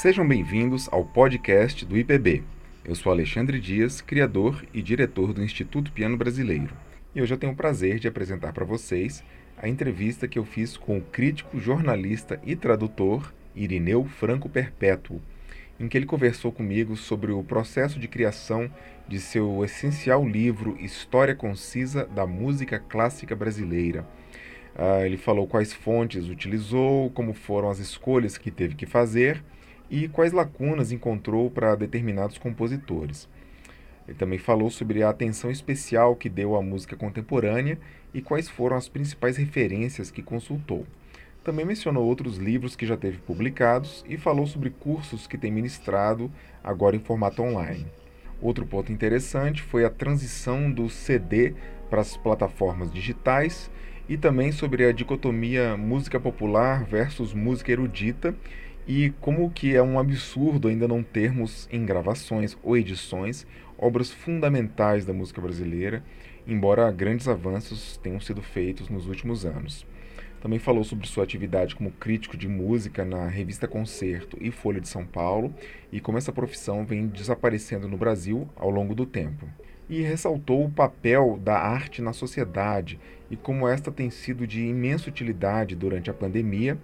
Sejam bem-vindos ao podcast do IPB. Eu sou Alexandre Dias, criador e diretor do Instituto Piano Brasileiro. E hoje eu tenho o prazer de apresentar para vocês a entrevista que eu fiz com o crítico, jornalista e tradutor Irineu Franco Perpétuo, em que ele conversou comigo sobre o processo de criação de seu essencial livro História Concisa da Música Clássica Brasileira. Uh, ele falou quais fontes utilizou, como foram as escolhas que teve que fazer e quais lacunas encontrou para determinados compositores. Ele também falou sobre a atenção especial que deu à música contemporânea e quais foram as principais referências que consultou. Também mencionou outros livros que já teve publicados e falou sobre cursos que tem ministrado agora em formato online. Outro ponto interessante foi a transição do CD para as plataformas digitais e também sobre a dicotomia música popular versus música erudita e como que é um absurdo ainda não termos em gravações ou edições obras fundamentais da música brasileira, embora grandes avanços tenham sido feitos nos últimos anos. Também falou sobre sua atividade como crítico de música na revista Concerto e Folha de São Paulo e como essa profissão vem desaparecendo no Brasil ao longo do tempo. E ressaltou o papel da arte na sociedade e como esta tem sido de imensa utilidade durante a pandemia,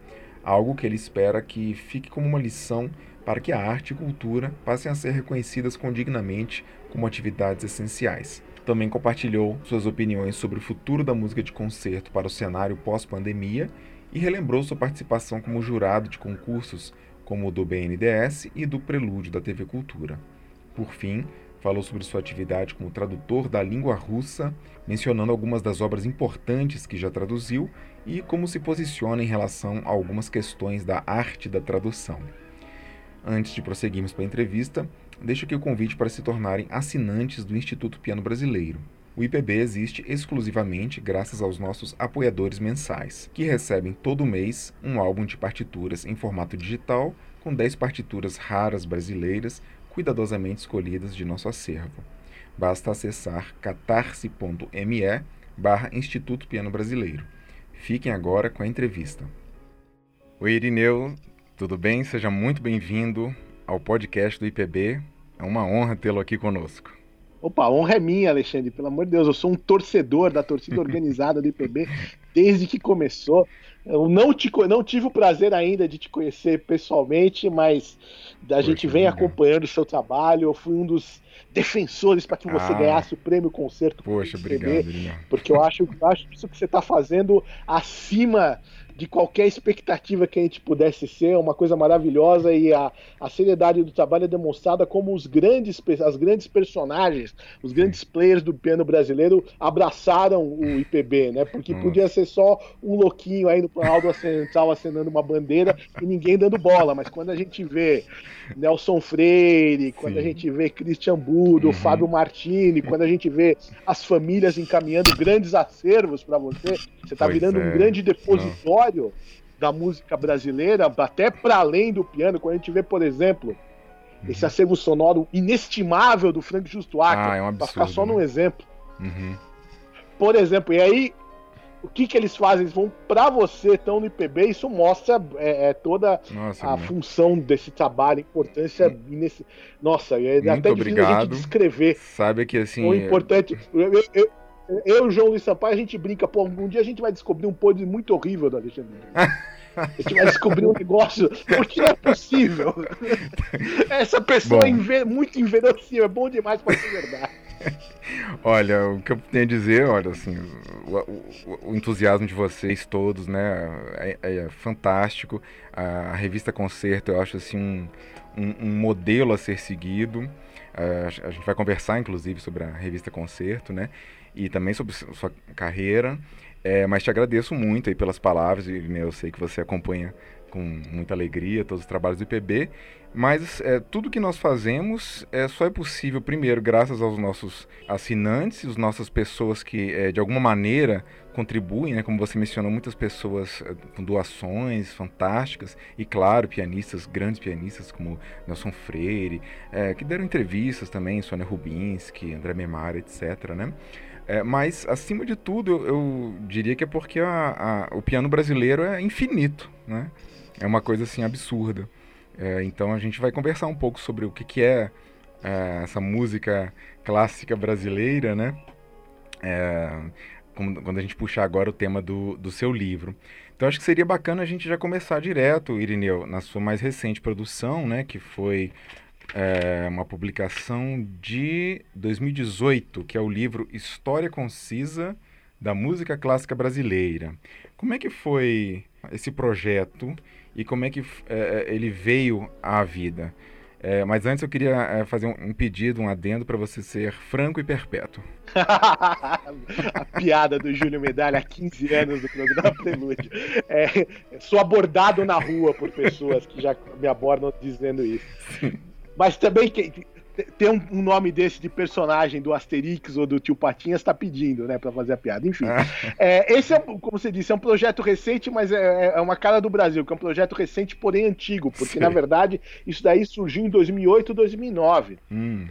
algo que ele espera que fique como uma lição para que a arte e cultura passem a ser reconhecidas condignamente como atividades essenciais. Também compartilhou suas opiniões sobre o futuro da música de concerto para o cenário pós-pandemia e relembrou sua participação como jurado de concursos como o do BNDES e do Prelúdio da TV Cultura. Por fim, falou sobre sua atividade como tradutor da língua russa, mencionando algumas das obras importantes que já traduziu e como se posiciona em relação a algumas questões da arte da tradução. Antes de prosseguirmos para a entrevista, deixo aqui o convite para se tornarem assinantes do Instituto Piano Brasileiro. O IPB existe exclusivamente graças aos nossos apoiadores mensais, que recebem todo mês um álbum de partituras em formato digital com 10 partituras raras brasileiras cuidadosamente escolhidas de nosso acervo. Basta acessar catarse.me barra Instituto Piano Brasileiro. Fiquem agora com a entrevista. Oi, Irineu, tudo bem? Seja muito bem-vindo ao podcast do IPB. É uma honra tê-lo aqui conosco. Opa, a honra é minha, Alexandre. Pelo amor de Deus, eu sou um torcedor da torcida organizada do IPB desde que começou. Eu não, te, não tive o prazer ainda de te conhecer pessoalmente, mas a Poxa, gente vem acompanhando o seu trabalho. Eu fui um dos defensores para que você ah, ganhasse o prêmio concerto. Poxa, obrigado. Porque eu acho, eu acho isso que você está fazendo acima de qualquer expectativa que a gente pudesse ser, é uma coisa maravilhosa e a, a seriedade do trabalho é demonstrada como os grandes, as grandes personagens, os grandes players do piano brasileiro abraçaram o IPB, né? Porque hum. podia ser só um louquinho aí no Planalto Central acenando uma bandeira e ninguém dando bola, mas quando a gente vê Nelson Freire, quando Sim. a gente vê Christian Budo, uhum. Fábio Martini, quando a gente vê as famílias encaminhando grandes acervos para você, você está virando é. um grande depositório repertório da música brasileira, até para além do piano, quando a gente vê, por exemplo, uhum. esse acervo sonoro inestimável do Frank Justo ah, é um para ficar só né? num exemplo. Uhum. Por exemplo, e aí o que, que eles fazem? Eles vão para você, estão no IPB, isso mostra é, é toda Nossa, a função desse trabalho, a importância. Nesse... Nossa, é Muito até obrigado. difícil a gente descrever. Sabe que assim. O importante. Eu, eu, eu e o João Luiz Sampaio, a gente brinca, pô, um dia a gente vai descobrir um podre muito horrível da Alexandre. A gente vai descobrir um negócio, porque não é possível. Essa pessoa é muito inverossímil, é bom demais para ser verdade. Olha, o que eu tenho a dizer, olha, assim, o, o, o entusiasmo de vocês todos, né, é, é fantástico. A, a, revista Concerto, eu acho, assim, um, um, um modelo a ser seguido. Uh, a gente vai conversar, inclusive, sobre a revista Concerto, né? E também sobre sua carreira. É, mas te agradeço muito aí pelas palavras, e né, eu sei que você acompanha com muita alegria todos os trabalhos do IPB, mas é, tudo que nós fazemos é, só é possível, primeiro, graças aos nossos assinantes, as nossas pessoas que, é, de alguma maneira, contribuem, né? como você mencionou, muitas pessoas é, com doações fantásticas, e claro, pianistas, grandes pianistas como Nelson Freire, é, que deram entrevistas também, Sônia Rubinski, André Memar, etc., né? É, mas, acima de tudo, eu, eu diria que é porque a, a, o piano brasileiro é infinito, né? É uma coisa, assim, absurda. É, então a gente vai conversar um pouco sobre o que, que é, é essa música clássica brasileira, né? É, quando a gente puxar agora o tema do, do seu livro. Então acho que seria bacana a gente já começar direto, Irineu, na sua mais recente produção, né, que foi é, uma publicação de 2018, que é o livro História Concisa da Música Clássica Brasileira. Como é que foi esse projeto e como é que é, ele veio à vida? É, mas antes eu queria é, fazer um, um, pedido, um adendo para você ser franco e perpétuo. a piada do Júlio Medalha há 15 anos do programa Prelúdio. É, sou abordado na rua por pessoas que já me abordam dizendo isso. Sim. Mas também ter um, um, nome desse de personagem do Asterix ou do Tio Patinhas está pedindo, né, para fazer a piada. Enfim, ah. é, esse é, como você disse, é um projeto recente, mas é, é, uma cara do Brasil, que é um projeto recente, porém antigo, porque Sim. na verdade isso daí surgiu em 2008, 2009. Hum.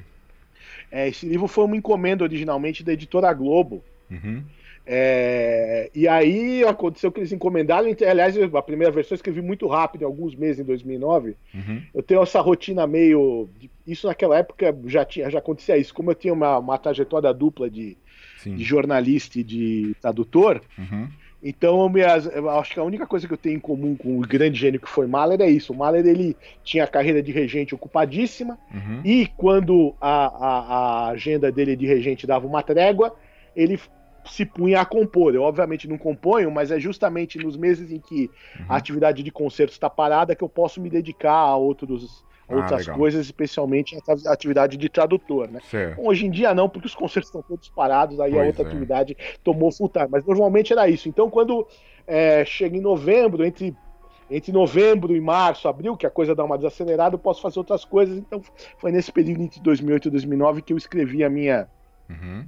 É, esse livro foi uma encomenda originalmente da editora Globo. Uhum. É, e aí aconteceu que eles encomendaram. Aliás, a primeira versão eu escrevi muito rápido, alguns meses em 2009. Uhum. Eu tenho essa rotina meio. Isso naquela época já, tinha, já acontecia isso. Como eu tinha uma, uma trajetória dupla de, de jornalista e de tradutor, uhum. então eu, me, eu acho que a única coisa que eu tenho em comum com o grande gênio que foi Mahler é isso. O Mahler ele tinha a carreira de regente ocupadíssima, uhum. e quando a, a, a agenda dele de regente dava uma trégua, ele se punha a compor. Eu, obviamente, não componho, mas é justamente nos meses em que uhum. a atividade de concerto está parada que eu posso me dedicar a outros, ah, outras coisas, especialmente a atividade de tradutor, né? Hoje em dia não, porque os concertos estão todos parados, aí pois a outra é. atividade tomou full time, mas normalmente era isso. Então, quando é, chega em novembro, entre entre novembro e março, abril, que a coisa dá uma desacelerada, eu posso fazer outras coisas. Então, foi nesse período entre 2008 e 2009 que eu escrevi a minha uhum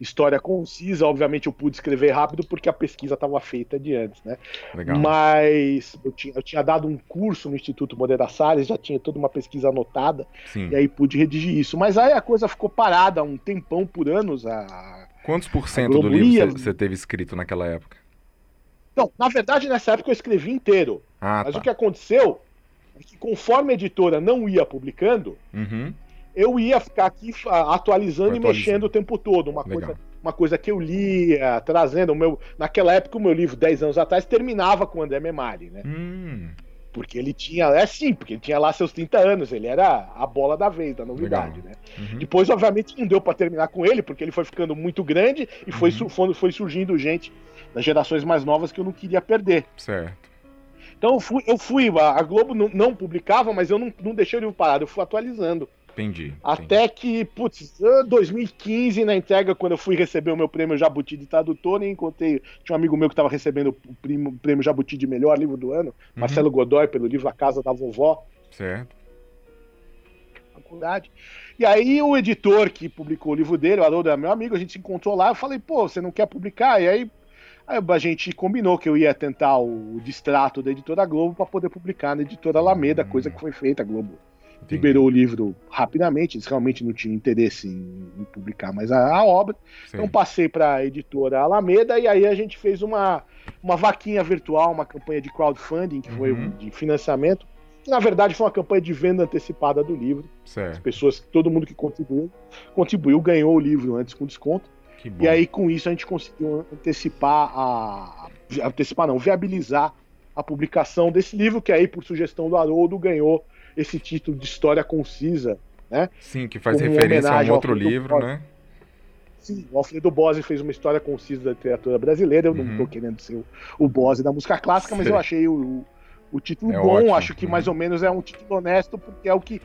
história concisa. Obviamente eu pude escrever rápido porque a pesquisa estava feita de antes, né? Legal. Mas eu tinha, eu tinha dado um curso no Instituto Moreira Salles, já tinha toda uma pesquisa anotada, Sim. e aí pude redigir isso. Mas aí a coisa ficou parada um tempão por anos. A, Quantos por cento do livro você teve escrito naquela época? Não, na verdade nessa época eu escrevi inteiro. Ah, mas tá. o que aconteceu é que conforme a editora não ia publicando, uhum eu ia ficar aqui atualizando e mexendo o tempo todo. Uma coisa, uma coisa que eu lia, trazendo o meu. Naquela época, o meu livro, 10 anos atrás, terminava com o André Memari, né? Hum. Porque ele tinha. É sim, porque ele tinha lá seus 30 anos, ele era a bola da vez, da novidade, Legal. né? Uhum. Depois, obviamente, não deu para terminar com ele, porque ele foi ficando muito grande e foi, uhum. foi, foi surgindo gente das gerações mais novas que eu não queria perder. Certo. Então eu fui, eu fui a Globo não, não publicava, mas eu não, não deixei o livro parado, eu fui atualizando. Entendi. Até entendi. que, putz, 2015, na entrega, quando eu fui receber o meu prêmio Jabuti de tradutor, e encontrei. Tinha um amigo meu que estava recebendo o prêmio, prêmio Jabuti de melhor livro do ano, uhum. Marcelo Godoy, pelo livro A Casa da Vovó. Certo. Faculdade. E aí o editor que publicou o livro dele, o Haroldo é meu amigo, a gente se encontrou lá, eu falei, pô, você não quer publicar? E aí Aí a gente combinou que eu ia tentar o distrato da editora Globo para poder publicar na editora Alameda, coisa que foi feita. A Globo Liberou o livro rapidamente, eles realmente não tinham interesse em, em publicar mais a, a obra. Sim. Então passei para a editora Alameda e aí a gente fez uma, uma vaquinha virtual, uma campanha de crowdfunding, que uhum. foi de financiamento, na verdade foi uma campanha de venda antecipada do livro. Certo. As pessoas, todo mundo que contribuiu, contribuiu, ganhou o livro antes com desconto. E aí com isso a gente conseguiu antecipar a antecipar não, viabilizar a publicação desse livro que aí por sugestão do Haroldo ganhou esse título de história concisa, né? Sim, que faz referência a um outro livro, né? Sim, o Alfredo Bose fez uma história concisa da literatura brasileira. Eu uhum. não estou querendo ser o, o Bose da música clássica, mas eu achei o, o título é bom. Ótimo. Acho que uhum. mais ou menos é um título honesto, porque é o que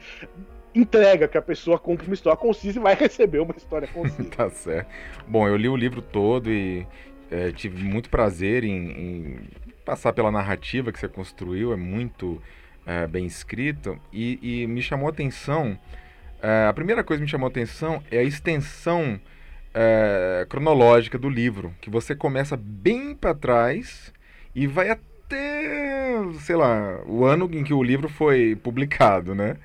entrega que a pessoa compra uma história concisa e vai receber uma história concisa. tá certo. Bom, eu li o livro todo e é, tive muito prazer em, em, passar pela narrativa que você construiu. É muito é, bem escrito e, e, me chamou a atenção. É, a primeira coisa que me chamou a atenção é a extensão é, cronológica do livro, que você começa bem para trás e vai até, sei lá, o ano em que o livro foi publicado, né?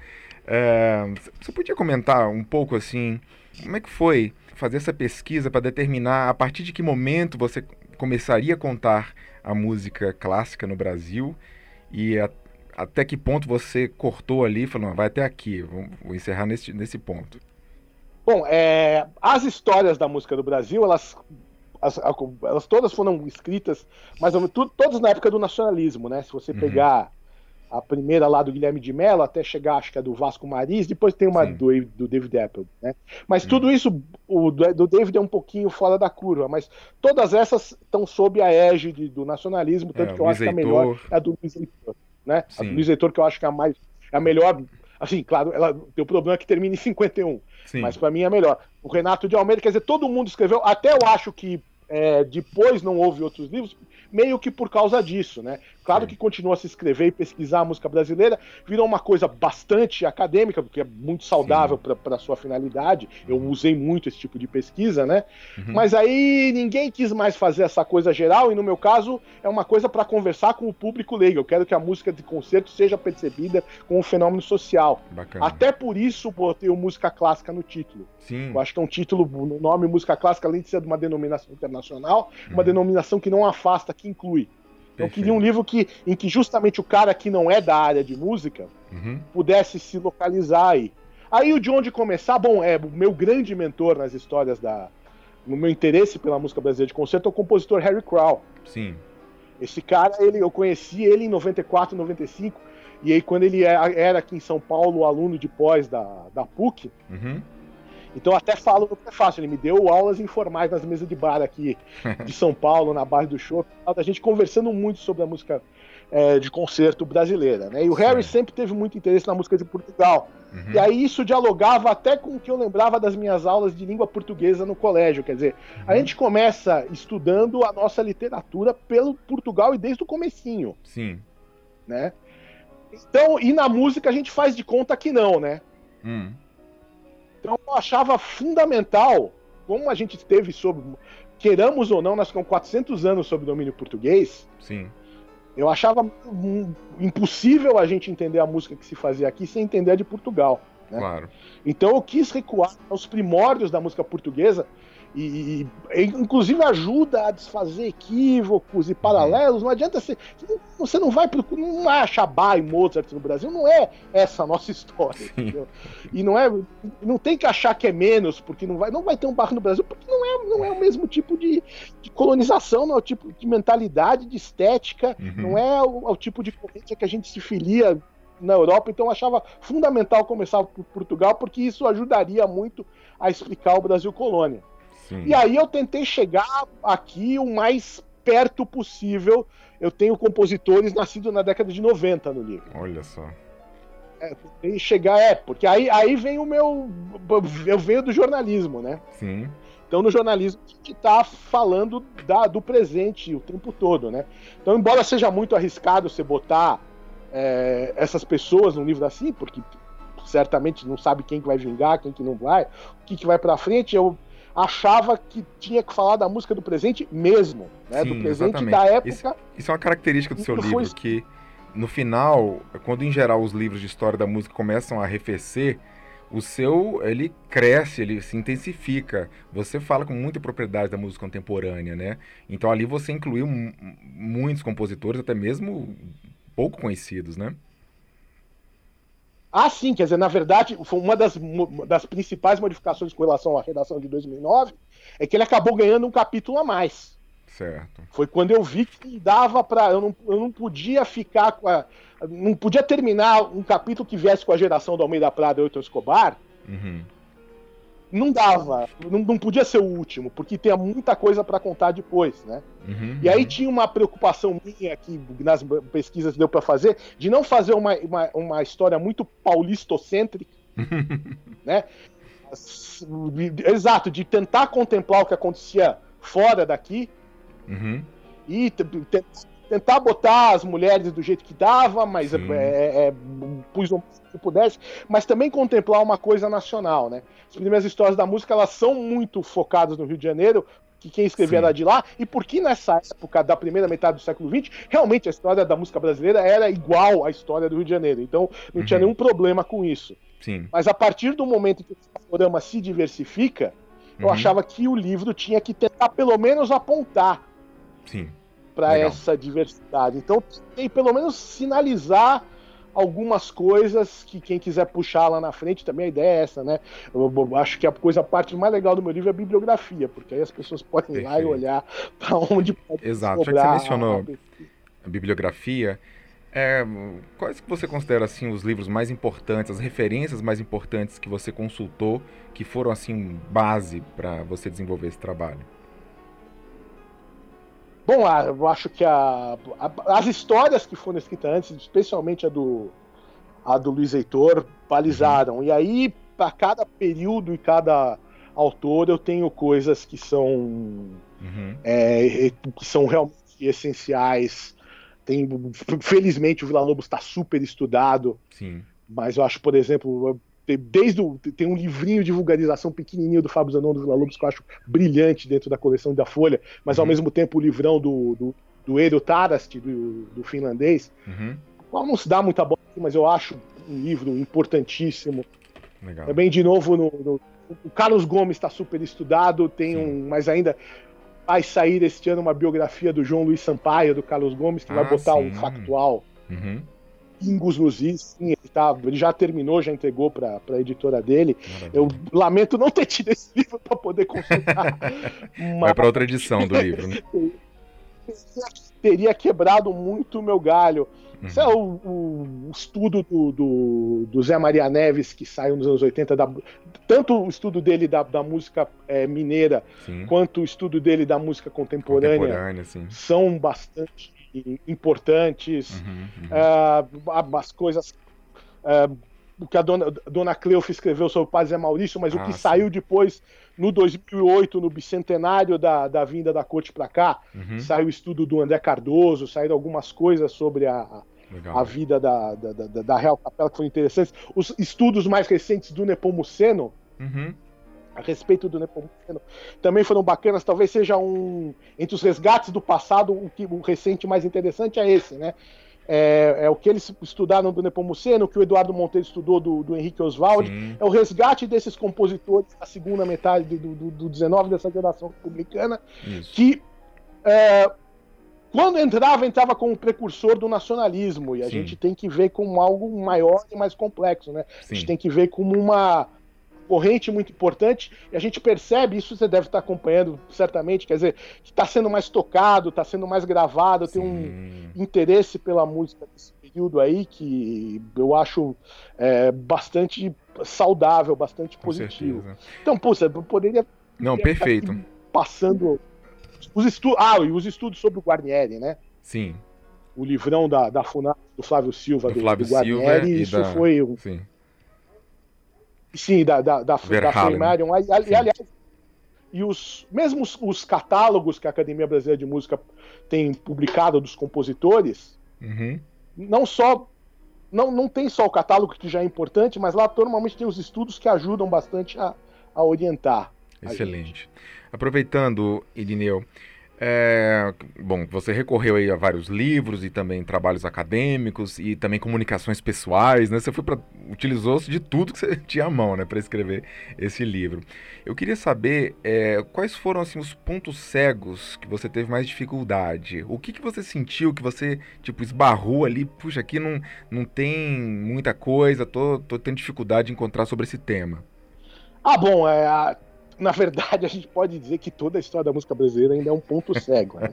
É, você podia comentar um pouco assim, como é que foi fazer essa pesquisa para determinar a partir de que momento você começaria a contar a música clássica no Brasil e a, até que ponto você cortou ali e falou, vai até aqui, vou, vou encerrar nesse, nesse ponto? Bom, é, as histórias da música do Brasil, elas, as, elas todas foram escritas, tudo, todas na época do nacionalismo, né? Se você uhum. pegar a primeira lá do Guilherme de Mello, até chegar, acho que é do Vasco Maris, depois tem uma do, do, David Apple, né? Mas uhum. tudo isso, o do David é um pouquinho fora da curva, mas todas essas estão sob a égide do nacionalismo, tanto é, que eu acho que a melhor é a do Luiz Heitor, né? Sim. A do Luiz Heitor que eu acho que é a mais, é a melhor, assim, claro, ela tem o problema que termina em 51, Sim. mas para mim é a melhor. O Renato de Almeida, quer dizer, todo mundo escreveu, até eu acho que é, depois não houve outros livros, meio que por causa disso, né? Claro que continua a se escrever e pesquisar a música brasileira, virou uma coisa bastante acadêmica, porque é muito saudável para sua finalidade. Eu uhum. usei muito esse tipo de pesquisa, né? Uhum. Mas aí ninguém quis mais fazer essa coisa geral, e no meu caso é uma coisa para conversar com o público leigo. Eu quero que a música de concerto seja percebida como um fenômeno social. Bacana. Até por isso botei o música clássica no título. Sim. Eu acho que é um título, no nome música clássica, além de ser de uma denominação internacional, uhum. uma denominação que não afasta que inclui. Eu queria um livro que, em que justamente o cara que não é da área de música uhum. pudesse se localizar aí. Aí o de onde começar, bom, é o meu grande mentor nas histórias da. No meu interesse pela música brasileira de concerto é o compositor Harry Crow. Sim. Esse cara, ele, eu conheci ele em 94, 95, e aí quando ele é, era aqui em São Paulo, aluno de pós da, da PUC, uhum. Então até falo no prefácio, ele me deu aulas informais nas mesas de bar aqui de São Paulo, na base do show, a gente conversando muito sobre a música é, de concerto brasileira. Né? E o Sim. Harry sempre teve muito interesse na música de Portugal. Uhum. E aí isso dialogava até com o que eu lembrava das minhas aulas de língua portuguesa no colégio. Quer dizer, uhum. a gente começa estudando a nossa literatura pelo Portugal e desde o comecinho. Sim. Né? Então, e na música a gente faz de conta que não, né? Hum. Então eu achava fundamental, como a gente teve sobre, queiramos ou não, nós ficamos 400 anos sob domínio português. Sim. Eu achava impossível a gente entender a música que se fazia aqui sem entender a de Portugal. Né? Claro. Então eu quis recuar aos primórdios da música portuguesa e, e, inclusive ajuda a desfazer equívocos e paralelos. Não adianta você. Você não vai procurar. Não acha Bach e Mozart no Brasil. Não é essa a nossa história. E não é. Não tem que achar que é menos, porque não vai, não vai ter um Bach no Brasil, porque não é, não é o mesmo tipo de, de colonização, não é o tipo de mentalidade, de estética, uhum. não é o, o tipo de corrente que a gente se filia na Europa, então eu achava fundamental começar por Portugal, porque isso ajudaria muito a explicar o Brasil colônia. Sim. E aí eu tentei chegar aqui o mais perto possível. Eu tenho compositores nascidos na década de 90 no livro. Olha só. É, tentei chegar, é, porque aí, aí vem o meu. Eu venho do jornalismo, né? Sim. Então, no jornalismo, a gente está falando da, do presente o tempo todo, né? Então, embora seja muito arriscado você botar é, essas pessoas num livro assim, porque certamente não sabe quem que vai vingar, quem que não vai, o que, que vai para frente, eu achava que tinha que falar da música do presente mesmo, né? Sim, do presente exatamente. da época. Isso, isso, é uma característica do seu livro, foi... que no final, quando em geral os livros de história da música começam a arrefecer, o seu ele cresce, ele se intensifica. Você fala com muita propriedade da música contemporânea, né? Então ali você incluiu muitos compositores, até mesmo pouco conhecidos, né? Ah, sim, quer dizer, na verdade, foi uma das, das principais modificações com relação à redação de 2009 é que ele acabou ganhando um capítulo a mais. Certo. Foi quando eu vi que dava para eu não, eu não podia ficar com a, não podia terminar um capítulo que viesse com a geração do Almeida Prada e Oito Escobar. Uhum não dava, não, não, podia ser o último, porque tem muita coisa para contar depois, né? Uhum, e aí uhum. tinha uma preocupação minha que nas pesquisas deu para fazer de não fazer uma, uma, uma história muito paulistocêntrica, né? Exato, de tentar contemplar o que acontecia fora daqui uhum. e tentar botar as mulheres do jeito que dava, mas é, é, é, pus o que pudesse, mas também contemplar uma coisa nacional, né? As primeiras histórias da música elas são muito focadas no Rio de Janeiro, que quem escrevia Sim. era de lá, e porque nessa época da primeira metade do século XX, realmente a história da música brasileira era igual à história do Rio de Janeiro. Então não uhum. tinha nenhum problema com isso. Sim. Mas a partir do momento que o panorama se diversifica, eu uhum. achava que o livro tinha que tentar pelo menos apontar Sim para essa diversidade. Então, tem pelo menos sinalizar algumas coisas que quem quiser puxar lá na frente, também a ideia é essa, né? Eu, eu acho que a coisa, a parte mais legal do meu livro é a bibliografia, porque aí as pessoas podem ir lá e olhar para onde pode Exato, já que você mencionou a, bibliografia, é, quais que você considera assim os livros mais importantes, as referências mais importantes que você consultou, que foram assim base para você desenvolver esse trabalho? Bom, eu acho que a, a, as histórias que foram escritas antes, especialmente a do, a do Luiz Heitor, balizaram. E aí, para cada período e cada autor, eu tenho coisas que são, uhum. é, que são realmente essenciais. Tem, felizmente, o Vila Lobos está super estudado. Sim. Mas eu acho, por exemplo, desde o, tem um livrinho de vulgarização pequenininho do Fábio Zanon do Vila Lobos que eu acho brilhante dentro da coleção da Folha, mas uhum. ao mesmo tempo o livrão do, do, do Edo Tarast, do, do finlandês, uhum. qual não se dá muita bola, mas eu acho um livro importantíssimo. Legal. Também, de novo, no, no o Carlos Gomes está super estudado, tem Sim. um, mas ainda vai sair este ano uma biografia do João Luiz Sampaio, do Carlos Gomes, que ah, vai botar sim. um factual. Uhum pingos nos is, sim, ele, tá, ele já terminou, já entregou para a editora dele. Maravilha. Eu lamento não ter tido esse livro para poder consultar. mas... Vai para outra edição do livro, né? Teria quebrado muito o meu galho. Uhum. Isso é o, o, o estudo do, do, do, Zé Maria Neves, que saiu nos anos 80, da, tanto o estudo dele da, da música é, mineira, sim. quanto o estudo dele da música contemporânea, contemporânea são bastante importantes, uhum, uhum. Uh, as coisas. Uh, o que a dona, dona Cleuf escreveu sobre o Padre Zé Maurício, mas ah, o que sim. saiu depois, no 2008, no bicentenário da, da vinda da corte para cá, uhum. saiu o estudo do André Cardoso, saíram algumas coisas sobre a, a vida da, da, da, da, Real Capela que foram interessantes. Os estudos mais recentes do Nepomuceno, uhum a respeito do Nepomuceno também foram bacanas. Talvez seja um entre os resgates do passado o que o recente mais interessante é esse, né? É, é o que eles estudaram do Nepomuceno, o que o Eduardo Monteiro estudou do, do Henrique Oswald, Sim. é o resgate desses compositores da segunda metade do, do, do 19 dessa geração republicana, Isso. que é, quando entrava, entrava como precursor do nacionalismo, e a Sim. gente tem que ver como algo maior e mais complexo, né? Sim. A gente tem que ver como uma corrente muito importante, e a gente percebe, isso você deve estar acompanhando certamente, quer dizer, que está sendo mais tocado, está sendo mais gravado, Sim. tem um interesse pela música nesse período aí que eu acho é, bastante saudável, bastante Com positivo. Certeza. Então, você poderia. Não, perfeito. Passando. Os estudos. Ah, e os estudos sobre o Guarnieri, né? Sim. O livrão da, da FUNAP do Flávio Silva, do, do Flávio do Guarnieri, Silva isso da... foi. Um... Sim Sim, da, da, da, da Marion. E, aliás, e os mesmos os catálogos que a Academia Brasileira de Música tem publicado dos compositores, uhum. não só não, não tem só o catálogo que já é importante, mas lá normalmente tem os estudos que ajudam bastante a, a orientar. Excelente. A Aproveitando, Irineu, é, bom, você recorreu aí a vários livros e também trabalhos acadêmicos e também comunicações pessoais, né? Você foi para utilizou-se de tudo que você tinha à mão, né, para escrever esse livro. Eu queria saber é, quais foram assim os pontos cegos que você teve mais dificuldade. O que que você sentiu que você tipo esbarrou ali? Puxa, aqui não, não tem muita coisa. Tô, tô tendo dificuldade de encontrar sobre esse tema. Ah, bom, é, na verdade, a gente pode dizer que toda a história da música brasileira ainda é um ponto cego. Né?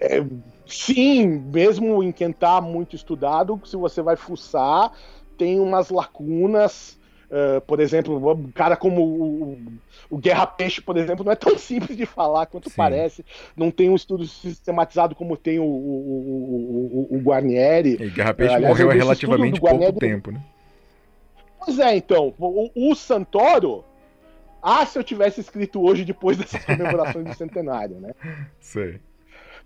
É, sim, mesmo em quem está muito estudado, se você vai fuçar, tem umas lacunas. Uh, por exemplo, um cara como o, o, Guerra Peixe, por exemplo, não é tão simples de falar quanto Sim. parece. Não tem um estudo sistematizado como tem o, o, o Guarnieri. E Guerra Peixe aliás, morreu há relativamente pouco tempo, né? Pois é, então. O, o Santoro ah, se eu tivesse escrito hoje depois dessas comemorações do centenário, né? Sei.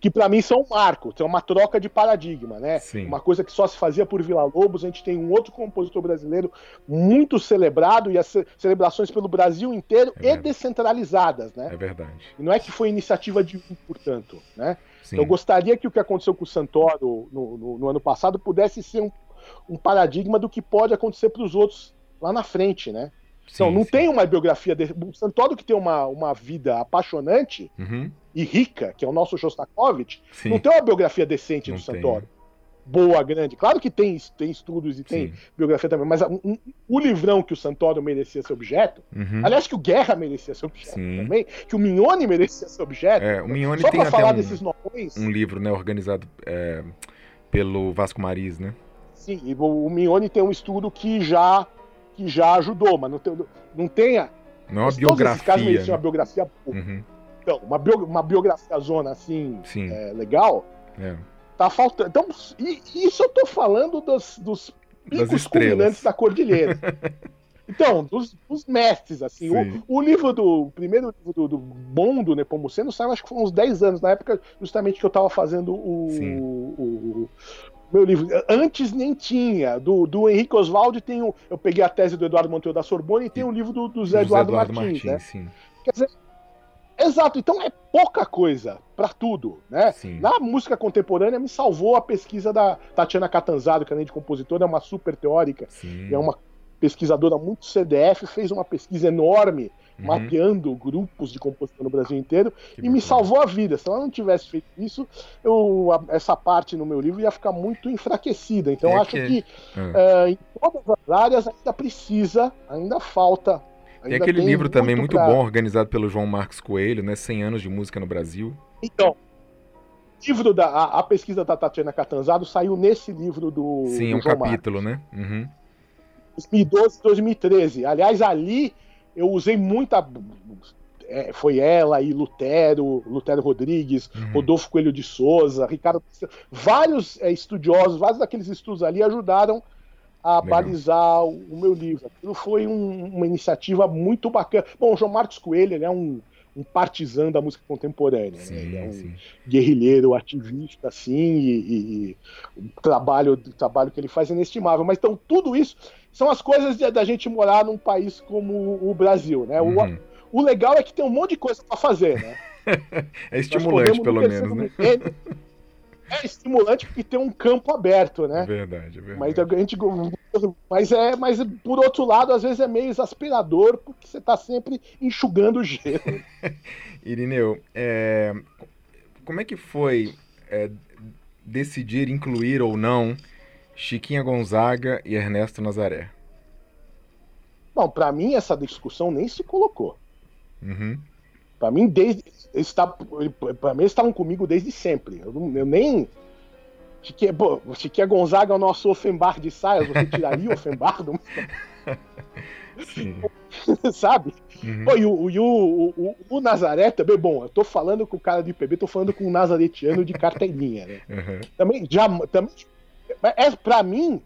Que para mim são um marco, é uma troca de paradigma, né? Sim. Uma coisa que só se fazia por Vila Lobos, a gente tem um outro compositor brasileiro muito celebrado e as celebrações pelo Brasil inteiro é e descentralizadas, né? É verdade. E não é que foi iniciativa de um, portanto, né? Sim. Eu gostaria que o que aconteceu com o Santoro no, no, no ano passado pudesse ser um, um paradigma do que pode acontecer para os outros lá na frente, né? Sim, não, não sim. tem uma biografia. De... O Santoro que tem uma, uma vida apaixonante uhum. e rica, que é o nosso Shostakovich, sim. não tem uma biografia decente não do Santoro. boa, grande. Claro que tem, tem estudos e tem biografia também, mas um, um, o livrão que o Santoro merecia ser objeto, uhum. aliás, que o Guerra merecia ser objeto também, que o Mignone merecia ser objeto. É, o Mignone Só tem pra falar um, desses nomes. Um livro, né, organizado é, pelo Vasco Maris, né? Sim, e o, o Mignone tem um estudo que já, que já ajudou, mas não tem, não tenha. Não é uma biografia. Casos né? uma biografia Uhum. Então, uma, bio, uma biografia zona assim, é, legal. É Tá faltando. Então, isso eu tô falando dos, dos picos culminantes da cordilheira. Então, dos, dos mestres, assim. O, o, livro do. O primeiro livro do, do bom do Nepomuceno saiu, acho que foi uns 10 anos, na época justamente que eu tava fazendo o, o meu livro. Antes nem tinha. Do, do Henrique Oswaldi tem o. Eu peguei a tese do Eduardo Monteiro da Sorbonne e tem o livro do, do Zé Eduardo, Eduardo Martins. Martins né? Quer dizer, Exato, então é pouca coisa para tudo, né? Sim. Na música contemporânea me salvou a pesquisa da Tatiana Catanzaro, que além de compositora é uma super teórica, Sim. é uma pesquisadora muito CDF, fez uma pesquisa enorme uhum. mapeando grupos de composição no Brasil inteiro que e me salvou a vida. Se ela não tivesse feito isso, eu, essa parte no meu livro ia ficar muito enfraquecida. Então é acho que, que uh, em todas as áreas ainda precisa, ainda falta tem aquele tem livro também muito, bom, organizado pelo João Marcos Coelho, né? 100 anos de música no Brasil. Então, livro da a, a, pesquisa da Tatiana Catanzaro saiu nesse livro do Sim, do um João capítulo, Marcos. né? Uhum. 2012, 2013. Aliás, ali eu usei muita é, foi ela e Lutero, Lutero Rodrigues, uhum. Rodolfo Coelho de Souza, Ricardo. Vários é, estudiosos, vários daqueles estudos ali ajudaram a Legal. balizar o meu livro. Aquilo foi um, uma iniciativa muito bacana. Bom, o João Marcos Coelho é um, um partizan da música contemporânea. Sim, né? Ele é um sim. guerrilheiro, ativista, assim, e, e, o, trabalho, o trabalho que ele faz é inestimável. Mas então, tudo isso são as coisas da gente morar num país como o Brasil. Né? Uhum. O, o legal é que tem um monte de coisa para fazer. Né? é estimulante, pelo menos. Né? É estimulante porque tem um campo aberto, né? Verdade, verdade. Mas a gente mas é, mas por outro lado, às vezes é meio exasperador porque você está sempre enxugando o gelo. Irineu, é, como é que foi é, decidir incluir ou não Chiquinha Gonzaga e Ernesto Nazaré? Bom, para mim essa discussão nem se colocou. Uhum. Para mim, desde está, para mim, eles estavam comigo desde sempre. Eu, eu nem. Chiquinha, pô, Chiquinha Gonzaga é o nosso Offenbar de saias, você tiraria o Offenbar do. Sabe? Uhum. Pô, e, o, e o, o, o, Nazaré também, bom, eu tô falando com o cara do IPB, tô falando com o nazaretiano de cartelinha, né? Uhum. Também, já, também, é, pra mim,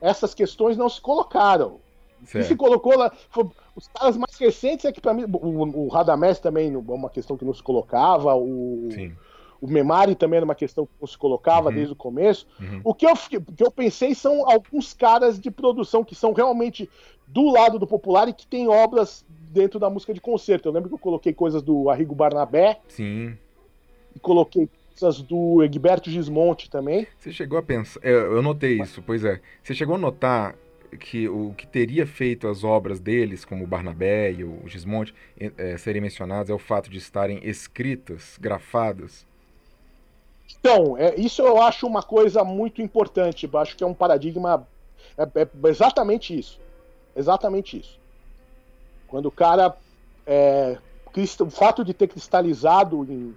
essas questões não se colocaram. Certo. E se colocou lá. Foi, os caras mais recentes é que para mim. O, o Radamés também é uma questão que não se colocava. O, Sim. o Memari também era uma questão que não se colocava uhum. desde o começo. Uhum. O que eu, que eu pensei são alguns caras de produção que são realmente do lado do popular e que tem obras dentro da música de concerto. Eu lembro que eu coloquei coisas do Arrigo Barnabé. Sim. E coloquei coisas do Egberto Gismonte também. Você chegou a pensar. Eu, eu notei isso, pois é. Você chegou a notar que o que teria feito as obras deles, como o Barnabé e o Gismonte, é, serem mencionados é o fato de estarem escritas, grafadas? Então, é, isso eu acho uma coisa muito importante. Eu acho que é um paradigma. É, é exatamente isso. Exatamente isso. Quando o cara. É, o fato de ter cristalizado em,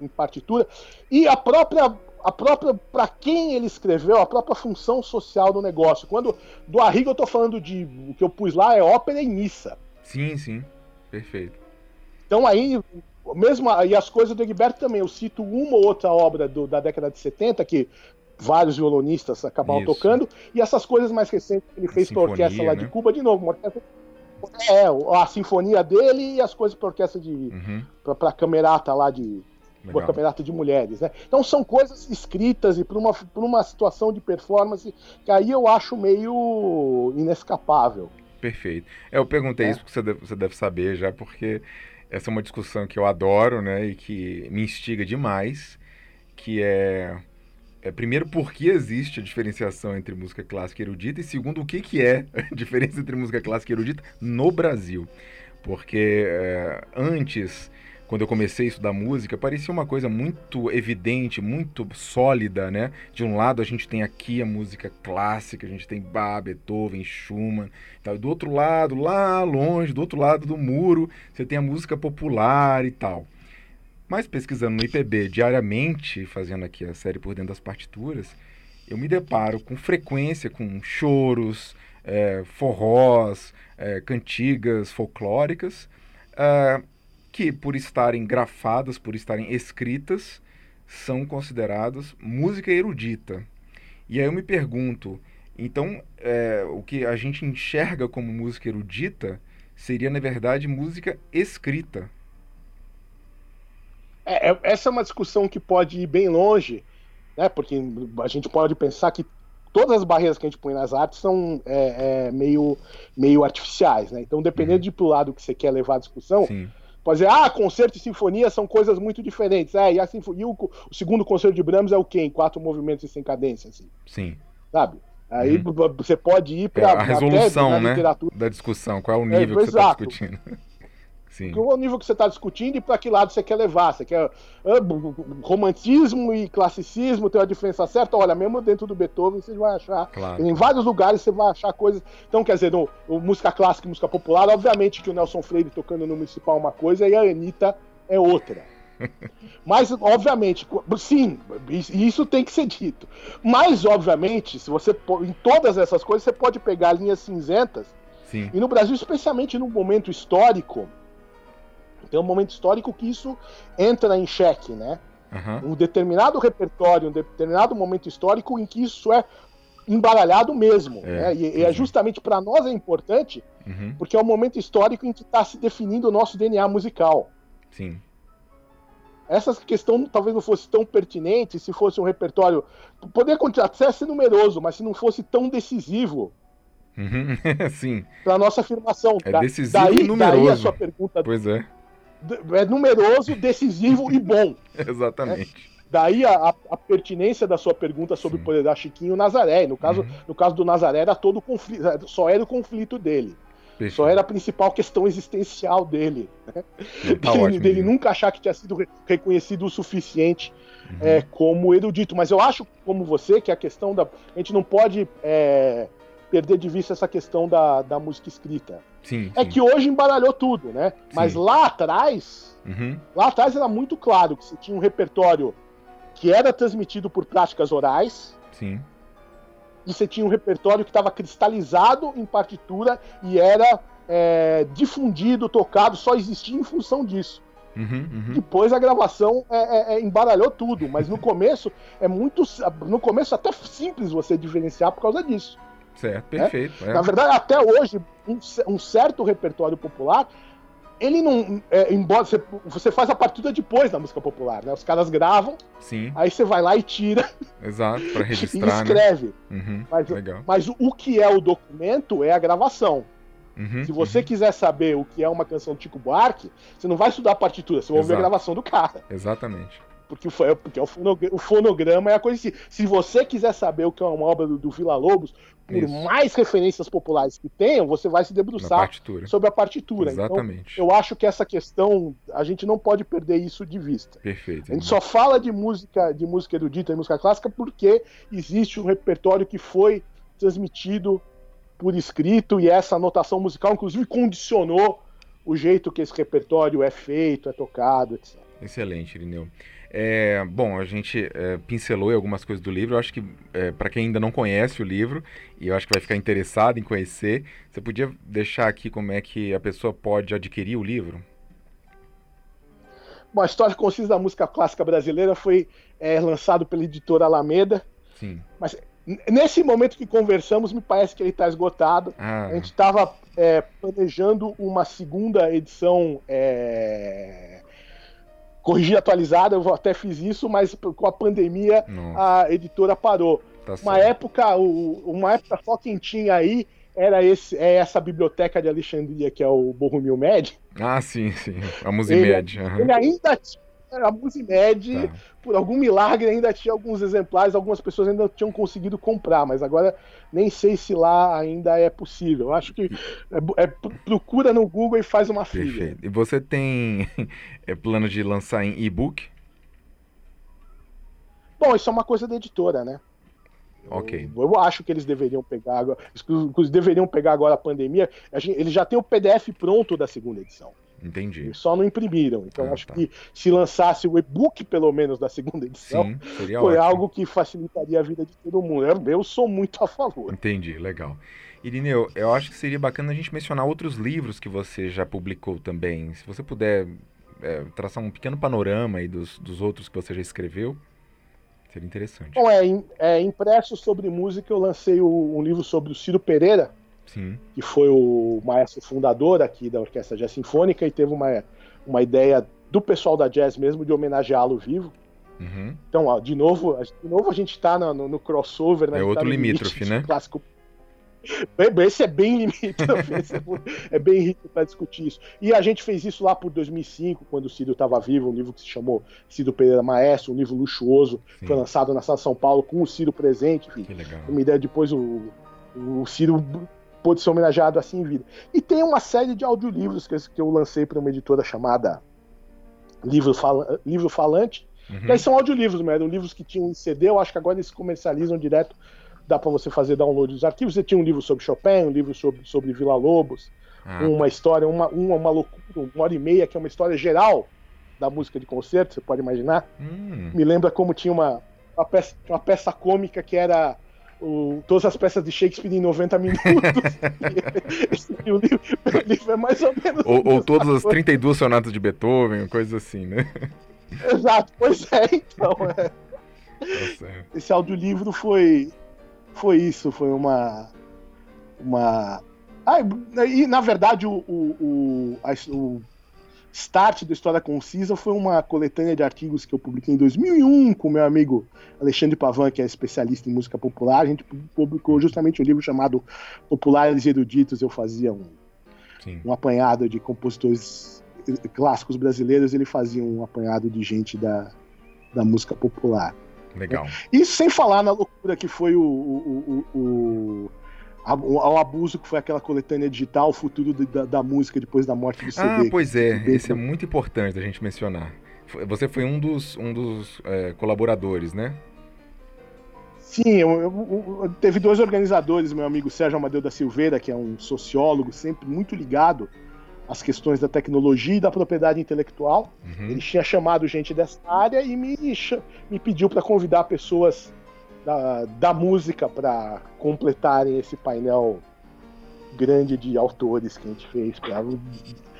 em partitura. E a própria a própria para quem ele escreveu, a própria função social do negócio. Quando do Arrigo eu tô falando de o que eu pus lá é ópera e missa. Sim, sim. Perfeito. Então aí mesmo e as coisas do Egberto também, eu cito uma ou outra obra do, da década de 70 que vários violonistas acabaram Isso. tocando e essas coisas mais recentes que ele fez para orquestra lá né? de Cuba de novo, uma orquestra é, a sinfonia dele e as coisas para orquestra de uhum. para camerata lá de Legal. campeonato de mulheres, né? Então são coisas escritas e para uma, por uma situação de performance que aí eu acho meio inescapável. Perfeito. Eu perguntei é. isso porque você deve, você deve saber já, porque essa é uma discussão que eu adoro, né, e que me instiga demais, que é, é primeiro por que existe a diferenciação entre música clássica e erudita e segundo o que que é a diferença entre música clássica e erudita no Brasil, porque é, antes quando eu comecei a estudar música, parecia uma coisa muito evidente, muito sólida, né? De um lado a gente tem aqui a música clássica, a gente tem Bach, Beethoven, Schumann, tal. do outro lado, lá longe, do outro lado do muro, você tem a música popular e tal. Mas pesquisando no IPB diariamente, fazendo aqui a série por dentro das partituras, eu me deparo com frequência com choros, é, forrós, é, cantigas folclóricas, é, que por estarem grafadas, por estarem escritas, são consideradas música erudita. E aí eu me pergunto, então é, o que a gente enxerga como música erudita seria, na verdade, música escrita. É, é essa é uma discussão que pode ir bem longe, né? Porque a gente pode pensar que todas as barreiras que a gente põe nas artes são é, é, meio, meio artificiais, né? Então, dependendo uhum. de pro lado que você quer levar a discussão, Sim. Pode dizer, ah, concerto e sinfonia são coisas muito diferentes. É, e, a sinfonia, o, o segundo concerto de Brahms é o quê? Em quatro movimentos e sem cadência, assim. Sim. Sabe? Aí uhum. você pode ir para é, a resolução, né, da discussão, qual é o nível é, que você está discutindo. Sim. Qual é o nível que você está discutindo e para que lado você quer levar? Você quer uh, romantismo e classicismo, tem uma diferença certa? Olha, mesmo dentro do Beethoven você vai achar. Claro. Em vários lugares você vai achar coisas. Então, quer dizer, no, no, música clássica e música popular, obviamente que o Nelson Freire tocando no municipal é uma coisa e a Anitta é outra. Mas, obviamente, sim, isso tem que ser dito. Mas, obviamente, se você em todas essas coisas, você pode pegar linhas cinzentas. Sim. E no Brasil, especialmente num momento histórico, tem um momento histórico que isso entra em xeque, né? Uhum. Um determinado repertório, um determinado momento histórico em que isso é embaralhado mesmo. É, né? E, e é justamente para nós é importante, uhum. porque é um momento histórico em que está se definindo o nosso DNA musical. Sim. Essa questão talvez não fosse tão pertinente se fosse um repertório. Poderia continuar até ser numeroso, mas se não fosse tão decisivo. Uhum. Sim. Para nossa afirmação. É decisivo daí, e numeroso. Daí a sua pergunta. Pois é é numeroso, decisivo e bom. Exatamente. Né? Daí a, a, pertinência da sua pergunta sobre Sim. o poder da Chiquinho Nazaré. No caso, uhum. no caso do Nazaré, era todo conflito, só era o conflito dele. Só era a principal questão existencial dele. Né? Tá dele, ótimo, dele nunca achar que tinha sido reconhecido o suficiente uhum. é, como erudito. Mas eu acho, como você, que a questão da. A gente não pode é, perder de vista essa questão da, da música escrita. Sim, é que hoje embaralhou tudo, né? Mas sim. lá atrás, uhum. lá atrás era muito claro que você tinha um repertório que era transmitido por práticas orais. Sim. E você tinha um repertório que estava cristalizado em partitura e era é, difundido, tocado, só existia em função disso. Uhum, uhum. Depois a gravação é, é, é embaralhou tudo, mas no começo é muito. No começo até simples você diferenciar por causa disso. Certo, né? perfeito. É. Na verdade, até hoje, um, um, certo repertório popular, ele não. É, embora você, você faz a partida depois da música popular, né? Os caras gravam, Sim. aí você vai lá e tira. Exato, para registrar. e escreve. Né? Uhum, mas, legal. mas o que é o documento é a gravação. Uhum, Se você uhum. quiser saber o que é uma canção de Chico Buarque, você não vai estudar a partitura, você vai ouvir a gravação do cara. Exatamente porque, foi, porque é o fonograma é a coisa assim. Se você quiser saber o que é uma obra do, do Vila Lobos, por Isso. mais referências populares que tenham, você vai se debruçar sobre a partitura. Então, Exatamente. Então, eu acho que essa questão, a gente não pode perder isso de vista. Perfeito. A gente só fala de música, de música erudita e música clássica porque existe um repertório que foi transmitido por escrito e essa anotação musical, inclusive, condicionou o jeito que esse repertório é feito, é tocado, etc. Excelente, Irineu. É, bom, a gente é, pincelou algumas coisas do livro. Eu acho que, é, para quem ainda não conhece o livro, e eu acho que vai ficar interessado em conhecer, você podia deixar aqui como é que a pessoa pode adquirir o livro? Bom, a história concisa da música clássica brasileira foi é, lançado pela editora Alameda. Sim. Mas nesse momento que conversamos, me parece que ele está esgotado. Ah. A gente estava é, planejando uma segunda edição é, corrigir atualizada, eu até fiz isso, mas com a pandemia Nossa. a editora parou. Tá uma certo. época, uma época só quem tinha aí era esse, é essa biblioteca de Alexandria que é o Borromeo Med. Ah, sim, sim, a Musimed. Ele, uhum. ele ainda a Musimed, tá. por algum milagre, ainda tinha alguns exemplares, algumas pessoas ainda tinham conseguido comprar, mas agora nem sei se lá ainda é possível. Eu acho que é, é, procura no Google e faz uma fila. Perfeito. E você tem é, plano de lançar em e-book? Bom, isso é uma coisa da editora, né? Ok. Eu, eu, acho que eles deveriam pegar agora. Eles deveriam pegar agora a pandemia. Eles já têm o PDF pronto da segunda edição. Entendi. Eles só não imprimiram. Então ah, acho tá. que se lançasse o e-book, pelo menos, da segunda edição, Sim, seria foi ótimo. algo que facilitaria a vida de todo mundo. Eu, eu sou muito a favor. Entendi, legal. Irineu, eu acho que seria bacana a gente mencionar outros livros que você já publicou também. Se você puder é, traçar um pequeno panorama aí dos, dos outros que você já escreveu. Seria interessante. Bom, é, é impresso sobre música, eu lancei o, um livro sobre o Ciro Pereira, Sim. que foi o maestro fundador aqui da Orquestra Jazz Sinfônica e teve uma, uma ideia do pessoal da jazz mesmo de homenageá-lo vivo. Uhum. Então, ó, de novo, de novo a gente está no, no, crossover, né? É outro tá limítrofe, né? Clássico esse é bem limítrofe, é, é bem rico para discutir isso. E a gente fez isso lá por 2005, quando o Ciro estava vivo, um livro que se chamou Ciro Pereira Maestro, um livro luxuoso, Sim. foi lançado na Sala São Paulo com o Ciro presente. Enfim, que legal. Uma ideia depois o, o Ciro pôde ser homenageado assim em vida. E tem uma série de audiolivros que, que eu lancei para uma editora chamada Livro, Fala, Livro Falante. Uhum. Que aí são audiolivros, mas eram livros que tinham em CD, eu acho que agora eles comercializam direto dá para você fazer download dos arquivos. Você tinha um livro sobre Chopin, um livro sobre, sobre Vila Lobos, ah. uma história, uma, uma, uma loucura, uma hora e meia, que é uma história geral da música de concerto, você pode imaginar. Hum. Me lembra como tinha uma, uma, peça, uma peça cômica que era o, todas as peças de Shakespeare em 90 minutos. Esse livro, o livro é mais ou menos. Ou, ou todas as 32 sonatas de Beethoven, coisa assim, né? Exato, pois é, então. É. Tá Esse audiolivro foi, foi isso, foi uma. uma ah, e na verdade o, o, o, a, o start da História Concisa foi uma coletânea de artigos que eu publiquei em 2001 com meu amigo Alexandre Pavan, que é especialista em música popular. A gente publicou justamente um livro chamado Populares e Eruditos. Eu fazia um, um apanhado de compositores clássicos brasileiros, ele fazia um apanhado de gente da, da música popular. Legal. Isso sem falar na loucura que foi o, o, o, o ao abuso que foi aquela coletânea digital, o futuro da, da, música depois da morte do CD. Ah, pois é, esse é muito importante a gente mencionar. Você foi um dos, um dos é, colaboradores, né? Sim, eu, eu, eu, teve dois organizadores, meu amigo Sérgio Amadeu da Silveira, que é um sociólogo sempre muito ligado as questões da tecnologia e da propriedade intelectual. Uhum. Ele tinha chamado gente dessa área e me, me pediu para convidar pessoas da, da música para completarem esse painel grande de autores que a gente fez para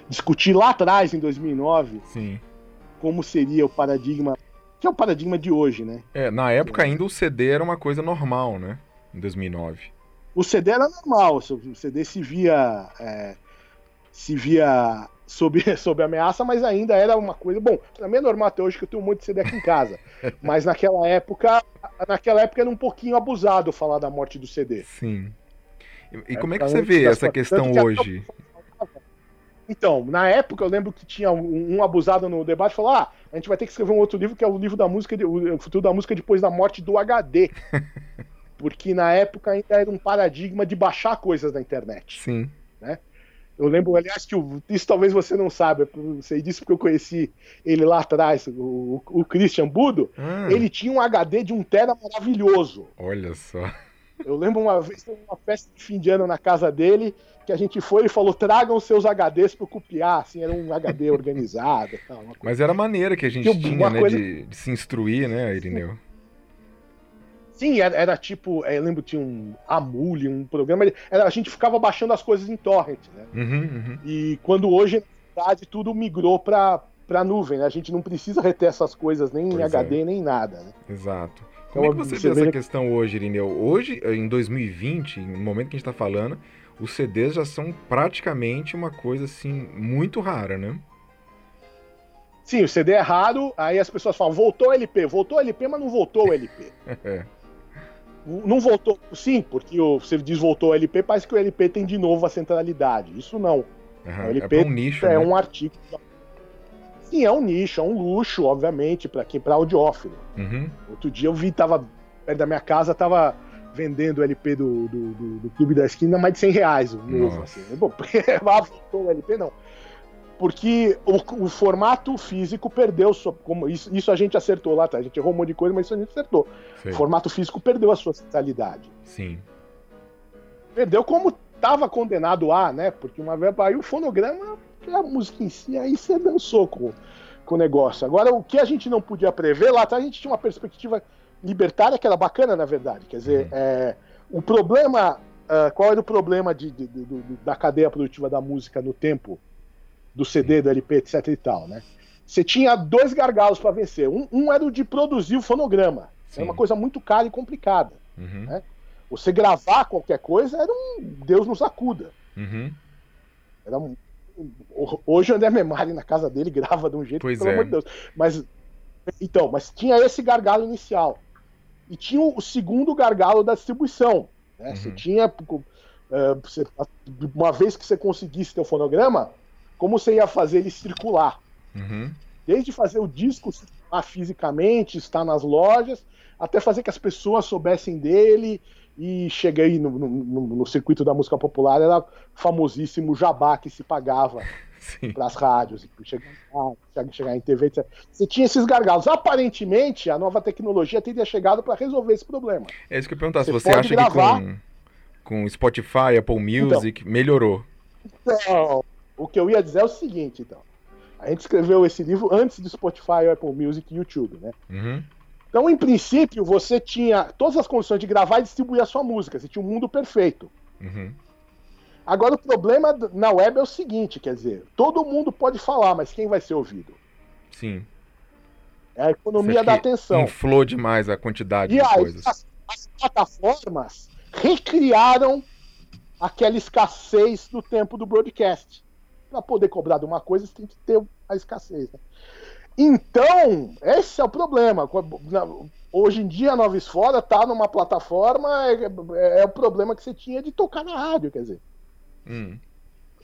discutir lá atrás, em 2009, Sim. como seria o paradigma, que é o paradigma de hoje, né? É, na época ainda o CD era uma coisa normal, né? Em 2009. O CD era normal, o CD se via é, se via sob, sob ameaça, mas ainda era uma coisa. Bom, pra mim é normal até hoje que eu tenho um monte de CD aqui em casa. mas naquela época, naquela época era um pouquinho abusado falar da morte do CD. Sim. E, e como é que você vê essa questão que hoje? Então, na época eu lembro que tinha um, um abusado no debate falou: ah, a gente vai ter que escrever um outro livro que é o livro da música, o futuro da música depois da morte do HD. Porque na época ainda era um paradigma de baixar coisas da internet. Sim. Né? Eu lembro, aliás, que o, isso talvez você não saiba, eu sei disso porque eu conheci ele lá atrás, o, o Christian Budo. Hum. Ele tinha um HD de um tera maravilhoso. Olha só. Eu lembro uma vez, uma festa de fim de ano na casa dele, que a gente foi e falou: tragam seus HDs para copiar, assim, era um HD organizado. Tal, Mas era maneira que a gente tinha, né, coisa... de, de, se instruir, né, Irineu? Sim, era, era tipo, é, eu lembro tinha um Amuli, um programa, era, a gente ficava baixando as coisas em torrent, né? Uhum, uhum. E quando hoje, na verdade, tudo migrou para para nuvem, né? A gente não precisa reter essas coisas nem pois em HD é. nem nada, né? Exato. Como então, é que você, vê essa questão hoje, Irineu? Hoje, em 2020, no momento que a gente está falando, os CDs já são praticamente uma coisa assim muito rara, né? Sim, o CD é raro, aí as pessoas falam, voltou o LP, voltou o LP, mas não voltou o LP. Não voltou, sim, porque o, você diz voltou o LP, parece que o LP tem de novo a centralidade. Isso não. Uhum, o LP é, um, nicho, é né? um artigo. Sim, é um nicho, é um luxo, obviamente, para quem para audiófilo. Uhum. Outro dia eu vi, tava perto da minha casa, tava vendendo o LP do, do, do, do Clube da Esquina mais de 100 reais, o novo, assim. Bom, o LP não. Porque o, o, formato físico perdeu sua, como isso, isso a gente acertou lá, tá? A gente errou um monte de coisa, mas isso a gente acertou. O formato físico perdeu a sua centralidade. Sim. Perdeu como estava condenado a, né? Porque uma vez aí o fonograma, a música em si, aí você dançou com, com o negócio. Agora, o que a gente não podia prever, lá atrás a gente tinha uma perspectiva libertária que era bacana, na verdade. Quer dizer, uhum. é, o problema. Uh, qual era o problema de, de, de, da cadeia produtiva da música no tempo do CD, do LP, etc e tal, né? Você tinha dois gargalos para vencer. Um, um, era o de produzir o fonograma. Sim. Era uma coisa muito cara e complicada. Uhum. Né? Você gravar qualquer coisa era um Deus nos acuda. Uhum. Era um... Hoje o André Memari na casa dele grava de um jeito, pois pelo é. amor de Deus. Mas, então, mas tinha esse gargalo inicial. E tinha o segundo gargalo da distribuição. Né? Uhum. Você tinha. Uh, você, uma vez que você conseguisse ter o fonograma, como você ia fazer ele circular? Uhum. Desde fazer o disco circular fisicamente, estar nas lojas, até fazer que as pessoas soubessem dele e cheguei no, no, no, circuito da música popular, era famosíssimo jabá que se pagava para as rádios, chegar, chegar em TV, etc. Você tinha esses gargalos. Aparentemente, a nova tecnologia teria chegado para resolver esse problema. É isso que eu perguntar, se você acha gravar... que com, com Spotify, Apple. Music, então, melhorou. Então, o que eu ia dizer é o seguinte, então. A gente escreveu esse livro antes do Spotify, Apple Music e YouTube, né? Uhum. Então, em princípio, você tinha todas as condições de gravar e distribuir a sua música. Você tinha um mundo perfeito. Uhum. Agora, o problema na web é o seguinte: quer dizer, todo mundo pode falar, mas quem vai ser ouvido? Sim. É a economia da atenção. Inflou demais a quantidade e de aí, coisas. As, as plataformas recriaram aquela escassez do tempo do broadcast. Para poder cobrar de uma coisa, você tem que ter a escassez. Né? Então, esse é o problema. Hoje em dia, a Nova Esfora tá numa plataforma, é, é, o problema que você tinha de tocar na rádio, quer dizer. Hum.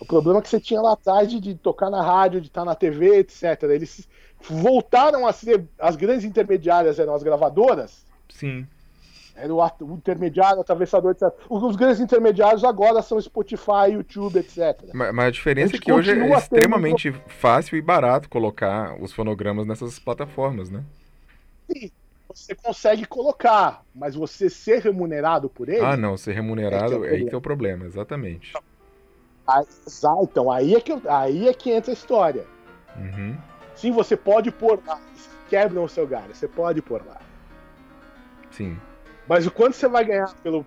O problema que você tinha lá atrás de, de tocar na rádio, de estar tá na TV, etc. Eles voltaram a ser. As grandes intermediárias eram as gravadoras. Sim. Era o, intermediário, o atravessador, etc. Os, grandes intermediários agora são Spotify, YouTube, etc. Mas, mas a diferença a é que hoje é extremamente tendo... fácil e barato colocar os fonogramas nessas plataformas, né? Sim, você consegue colocar, mas você ser remunerado por ele. Ah, não, ser remunerado é, que é, aí que é o problema, exatamente. Ah, então, aí é que, aí é que entra a história. Uhum. Sim, você pode pôr lá, quebram o seu galho, você pode pôr lá. Sim. Mas o quanto você vai ganhar pelo,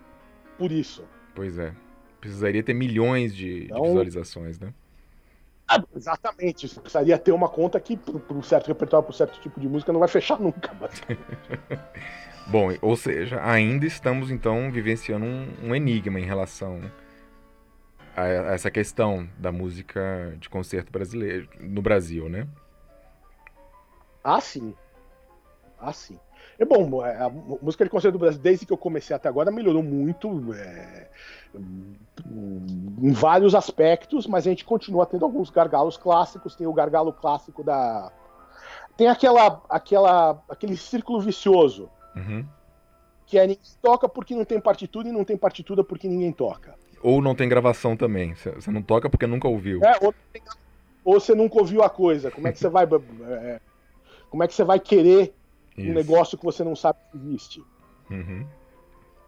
por isso? Pois é. Precisaria ter milhões de, então, de visualizações, né? Ah, exatamente. Você precisaria ter uma conta que, para um certo repertório, para um certo tipo de música, não vai fechar nunca. Bom, ou seja, ainda estamos então vivenciando um, um enigma em relação a, a essa questão da música de concerto brasileiro no Brasil, né? Ah, sim. Ah, sim. É bom, é, a música de concerto do Brasil, desde que eu comecei até agora, melhorou muito é, em vários aspectos, mas a gente continua tendo alguns gargalos clássicos. Tem o gargalo clássico da. Tem aquela, aquela, aquele círculo vicioso. Uhum. Que é ninguém toca porque não tem partitura e não tem partitura porque ninguém toca. Ou não tem gravação também. Você não toca porque nunca ouviu. É, ou, ou você nunca ouviu a coisa. Como é que você vai. É, como é que você vai querer isso. um negócio que você não sabe que existe. Uhum.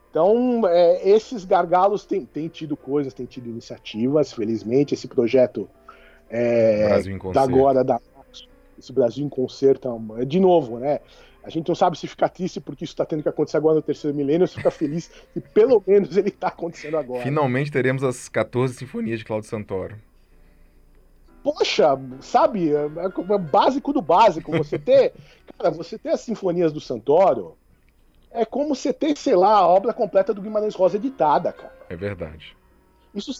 Então, é, esses gargalos têm, têm, tido coisas, têm tido iniciativas, felizmente. Esse projeto é, da agora, da, esse Brasil em Concerto, é, de novo, né? A gente não sabe se fica triste porque isso está tendo que acontecer agora no terceiro milênio, ou se fica feliz que pelo menos ele está acontecendo agora. Finalmente teremos as 14 sinfonias de Claudio Santoro poxa, sabe, é, é básico do básico. Você ter, cara, você ter as sinfonias do Santoro é como você ter, sei lá, a obra completa do Guimarães Rosa editada, cara. É verdade. Isso,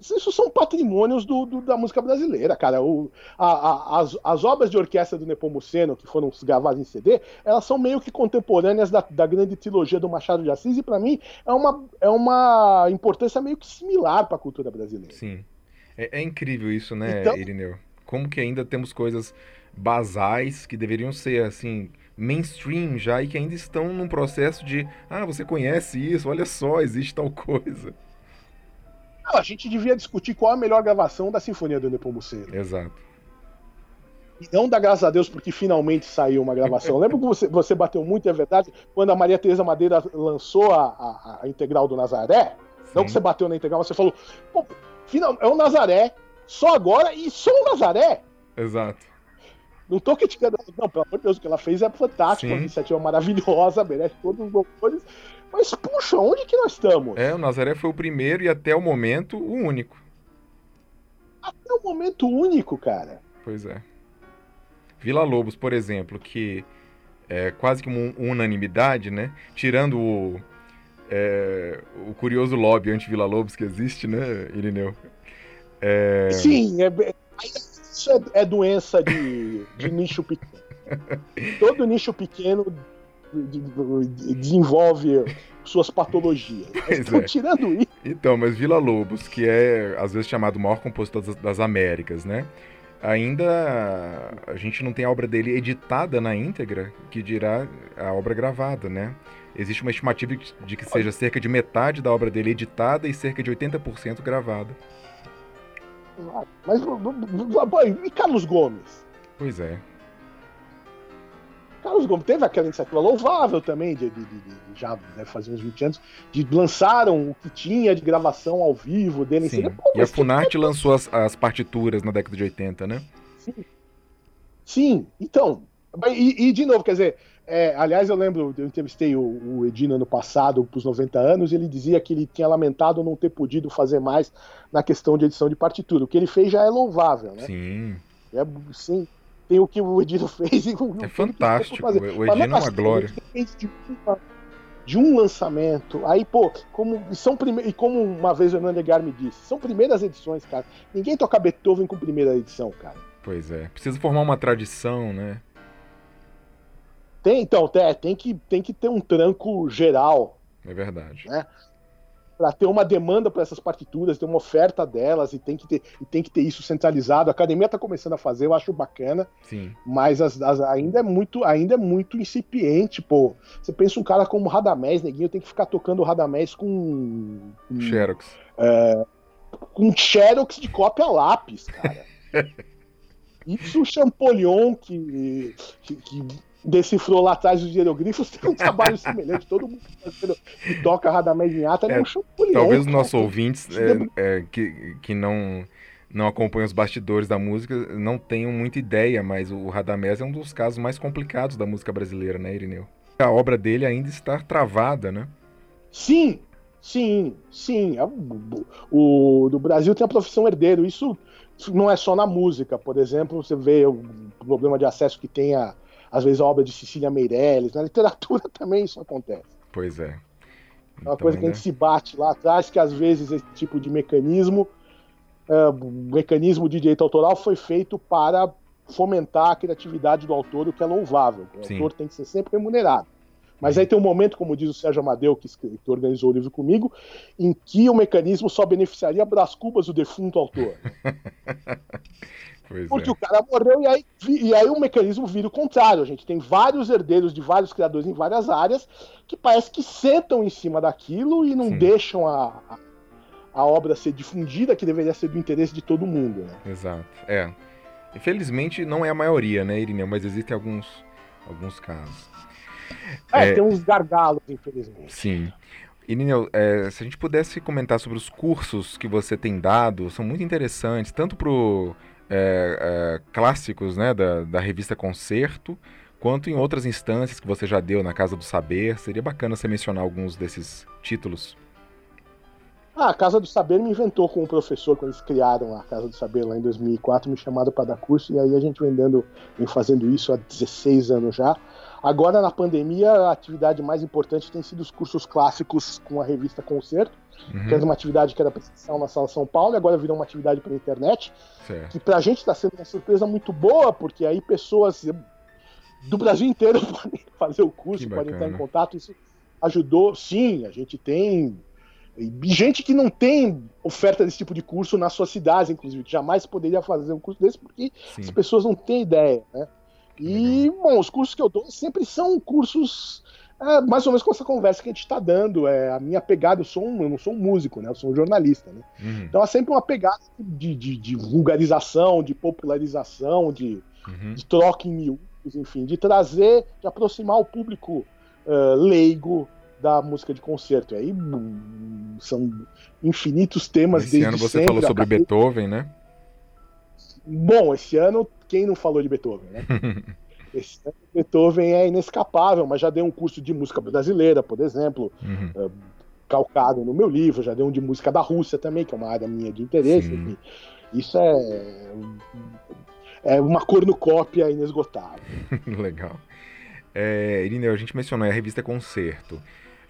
isso são patrimônios do, do, da música brasileira, cara. O, a, a, as, as obras de orquestra do Nepomuceno, que foram gravadas em CD, elas são meio que contemporâneas da, da grande trilogia do Machado de Assis, e para mim é uma, é uma importância meio que similar para a cultura brasileira. Sim. É, é incrível isso, né, então... Irineu? Como que ainda temos coisas basais que deveriam ser assim mainstream já e que ainda estão num processo de ah, você conhece isso, olha só, existe tal coisa. Não, a gente devia discutir qual a melhor gravação da Sinfonia do Nepomuceno. Exato. E não dá graças a Deus porque finalmente saiu uma gravação. Lembra que você, você bateu muito, é verdade, quando a Maria Tereza Madeira lançou a, a, a integral do Nazaré? Sim. Não que você bateu na integral, você falou, final, é o Nazaré, só agora e só o Nazaré. Exato. Não tô criticando, não, pelo amor de Deus, o que ela fez é fantástico, Sim. uma iniciativa maravilhosa, merece todos os louvores. Mas, puxa, onde que nós estamos? É, o Nazaré foi o primeiro e até o momento o único. Até o momento único, cara. Pois é. Vila Lobos, por exemplo, que é quase que uma unanimidade, né? Tirando o, é, o curioso lobby anti-Vila Lobos que existe, né, Irineu? É... Sim, é, isso é, é doença de, de nicho pequeno. Todo nicho pequeno desenvolve suas patologias. Mas, é. Tirando isso. Então, mas Vila Lobos, que é às vezes chamado o maior compositor das, das Américas, né? Ainda a gente não tem a obra dele editada na íntegra, que dirá a obra gravada, né? Existe uma estimativa de que seja cerca de metade da obra dele editada e cerca de 80% gravada. Mas e Carlos Gomes? Pois é. Carlos Gomes teve aquela iniciativa louvável também, de, de, de, já deve fazer uns 20 anos, de lançaram o que tinha de gravação ao vivo dele. Sim. Pô, e a Funarte lançou as, as, partituras na década de 80, né? Sim. Sim, então. E, e de novo, quer dizer, é, aliás, eu lembro, eu entrevistei o, o Edino ano passado, para os 90 anos, e ele dizia que ele tinha lamentado não ter podido fazer mais na questão de edição de partitura. O que ele fez já é louvável, né? Sim. É, sim tem o que o Edino fez e o É fantástico, o Edino é uma glória. De, uma, de um lançamento, aí, pô, como, são prime... e como uma vez o Hernando me disse, são primeiras edições, cara. Ninguém toca Beethoven com primeira edição, cara. Pois é, precisa formar uma tradição, né? Tem, então, tem, tem, que, tem que ter um tranco geral. É verdade. Né? para ter uma demanda para essas partituras, ter uma oferta delas e tem que ter, e tem que ter isso centralizado. A academia está começando a fazer, eu acho bacana. Sim. Mas as, as, ainda é muito, ainda é muito incipiente, pô. Você pensa um cara como Radamés, neguinho, tem que ficar tocando o Radamés com, com Xerox. É, com Xerox de cópia lápis, cara. Isso o Champollion que, que, que decifrou lá atrás os hieroglifos, tem um trabalho semelhante. Todo mundo que toca Radamés em ata é, é um champolhão. Talvez os nossos ouvintes é, é, que, que não, não acompanham os bastidores da música não tenham muita ideia, mas o Radamés é um dos casos mais complicados da música brasileira, né, Irineu? A obra dele ainda está travada, né? Sim, sim, sim. É o, do Brasil tem a profissão herdeiro. Isso não é só na música, por exemplo, você vê o problema de acesso que tem a às vezes a obra de Cecília Meirelles, na literatura também isso acontece. Pois é. é uma então, coisa que a gente se bate lá atrás, que às vezes esse tipo de mecanismo, uh, mecanismo de direito autoral foi feito para fomentar a criatividade do autor, o que é louvável. O Sim. autor tem que ser sempre remunerado. Mas aí tem um momento, como diz o Sérgio Amadeu, que, que organizou o livro comigo, em que o mecanismo só beneficiaria Brás Cubas, o defunto autor. Pois porque é. o cara morreu e aí, e aí o mecanismo vira o contrário. A gente tem vários herdeiros de vários criadores em várias áreas que parece que sentam em cima daquilo e não Sim. deixam a, a, obra ser difundida, que deveria ser do interesse de todo mundo. Né? Exato. É. Infelizmente não é a maioria, né, Irineu? Mas existem alguns, alguns casos. É, é, tem uns gargalos, infelizmente. Sim. Irineu, é, se a gente pudesse comentar sobre os cursos que você tem dado, são muito interessantes, tanto para o é, é, clássicos né, da, da revista Concerto, quanto em outras instâncias que você já deu na Casa do Saber. Seria bacana você mencionar alguns desses títulos. Ah, a Casa do Saber me inventou com um professor quando eles criaram a Casa do Saber lá em 2004, me chamaram para dar curso e aí a gente vem dando, vem fazendo isso há 16 anos já. Agora na pandemia a atividade mais importante tem sido os cursos clássicos com a revista Concerto, uhum. que era uma atividade que era presencial na Sala São Paulo e agora virou uma atividade pela internet, certo. que pra gente está sendo uma surpresa muito boa, porque aí pessoas do Brasil inteiro podem fazer o curso, podem estar em contato, isso ajudou, sim, a gente tem gente que não tem oferta desse tipo de curso nas suas cidades, inclusive, que jamais poderia fazer um curso desse porque Sim. as pessoas não têm ideia, né? E, bom, os cursos que eu dou sempre são cursos é, mais ou menos com essa conversa que a gente está dando. É, a minha pegada, eu, sou um, eu não sou um músico, né? Eu sou um jornalista, né? Uhum. Então é sempre uma pegada de, de, de vulgarização, de popularização, de, uhum. de troca em miúdos, enfim, de trazer, de aproximar o público uh, leigo da música de concerto. E aí são infinitos temas esse desde ano você sempre, falou sobre Beethoven, né? Bom, esse ano quem não falou de Beethoven, né? esse ano Beethoven é inescapável, mas já dei um curso de música brasileira, por exemplo, uhum. uh, calcado no meu livro, já dei um de música da Rússia também, que é uma área minha de interesse. Isso é é uma cornucópia inesgotável. Legal. É, Irineu, a gente mencionou a revista Concerto.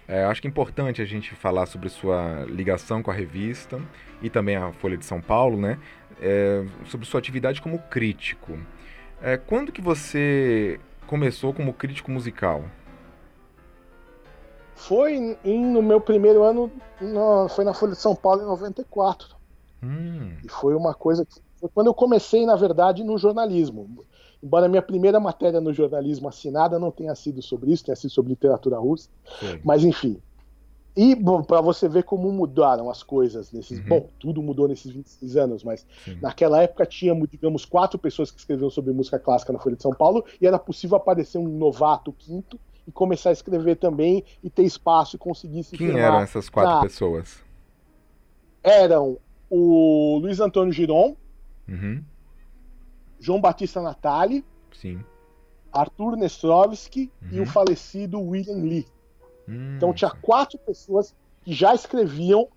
É, acho que é importante a gente falar sobre sua ligação com a revista e também a Folha de São Paulo, né? É, sobre sua atividade como crítico. É, quando que você começou como crítico musical? Foi em, no meu primeiro ano, no, foi na Folha de São Paulo em 94. Hum. E foi uma coisa que. Foi quando eu comecei, na verdade, no jornalismo. Embora a minha primeira matéria no jornalismo assinada não tenha sido sobre isso, tenha sido sobre literatura russa. Sim. Mas, enfim. E para você ver como mudaram as coisas nesses. Uhum. Bom, tudo mudou nesses 26 anos, mas Sim. naquela época tínhamos, digamos, quatro pessoas que escreviam sobre música clássica na Folha de São Paulo e era possível aparecer um novato quinto e começar a escrever também e ter espaço e conseguir se Quem eram essas quatro pessoas? Eram o Luiz Antônio Giron, uhum. João Batista Natali, Sim. Arthur Nestrovski uhum. e o uhum. falecido William Lee. Hum, então tinha quatro pessoas que já escreviam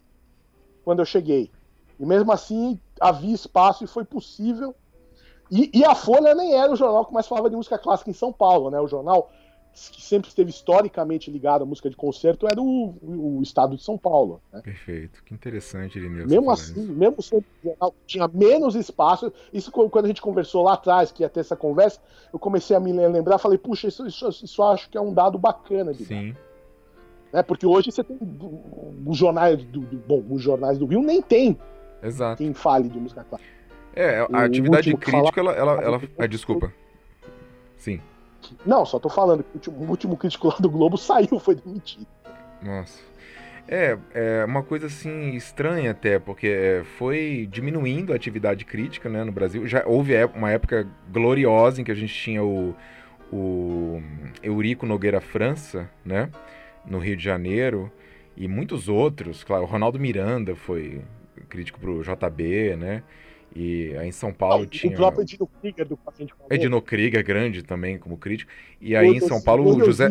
quando eu cheguei. E mesmo assim havia espaço e foi possível. E, e, a Folha nem era o jornal que mais falava de música clássica em São Paulo, né? O jornal que sempre esteve historicamente ligado à música de concerto era o, o estado de São Paulo. Né? Perfeito, que interessante, Irineu. Mesmo assim, isso. mesmo sendo jornal tinha menos espaço, isso quando a gente conversou lá atrás, que ia ter essa conversa, eu comecei a me lembrar, falei, puxa, isso, isso, isso acho que é um dado bacana de Sim. Dar. Né? Porque hoje você tem os jornais do, do, bom, os jornais do Rio nem tem Exato. quem fale de música clássica. É, a o atividade crítica, ela, ela, ela... Ah, desculpa. Sim. Não, só tô falando que o último, crítico lá do Globo saiu, foi demitido. Nossa. É, é uma coisa assim estranha até, porque foi diminuindo a atividade crítica né, no Brasil. Já houve uma época gloriosa em que a gente tinha o, o Eurico Nogueira França, né? No Rio de Janeiro, e muitos outros, claro, o Ronaldo Miranda foi crítico pro JB, né? E aí em São Paulo ah, tinha. O próprio Edino Krieger do paciente Edino Krieger, grande também como crítico. E aí em São Paulo o José,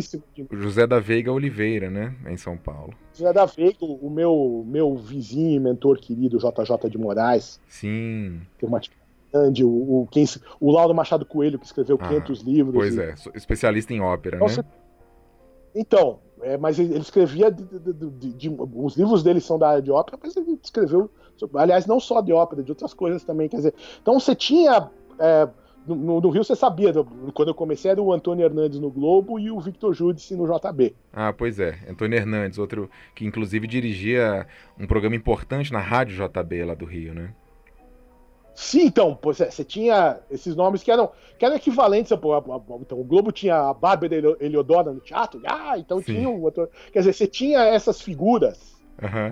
José da Veiga Oliveira, né? Em São Paulo. José da Veiga, o meu, meu vizinho e mentor querido, JJ de Moraes. Sim. Tem uma grande, o, o, quem, o Lauro Machado Coelho, que escreveu ah, 500 livros. Pois e... é, especialista em ópera, Nossa, né? Então, é, mas ele, escrevia. De, de, de, os livros dele são da área de ópera, mas ele escreveu. Aliás, não só de ópera, de outras coisas também. Quer dizer, então você tinha. É, no, no, Rio você sabia, quando eu comecei era o Antônio Hernandes no Globo e o Victor Judice no JB. Ah, pois é, Antônio Hernandes, outro que inclusive dirigia um programa importante na Rádio JB lá do Rio, né? Sim, então, você tinha esses nomes que eram, que eram equivalentes. Então, o Globo tinha a Bárbara Eliodora no teatro, ah, então Sim. tinha um outro. Quer dizer, você tinha essas figuras. Uhum.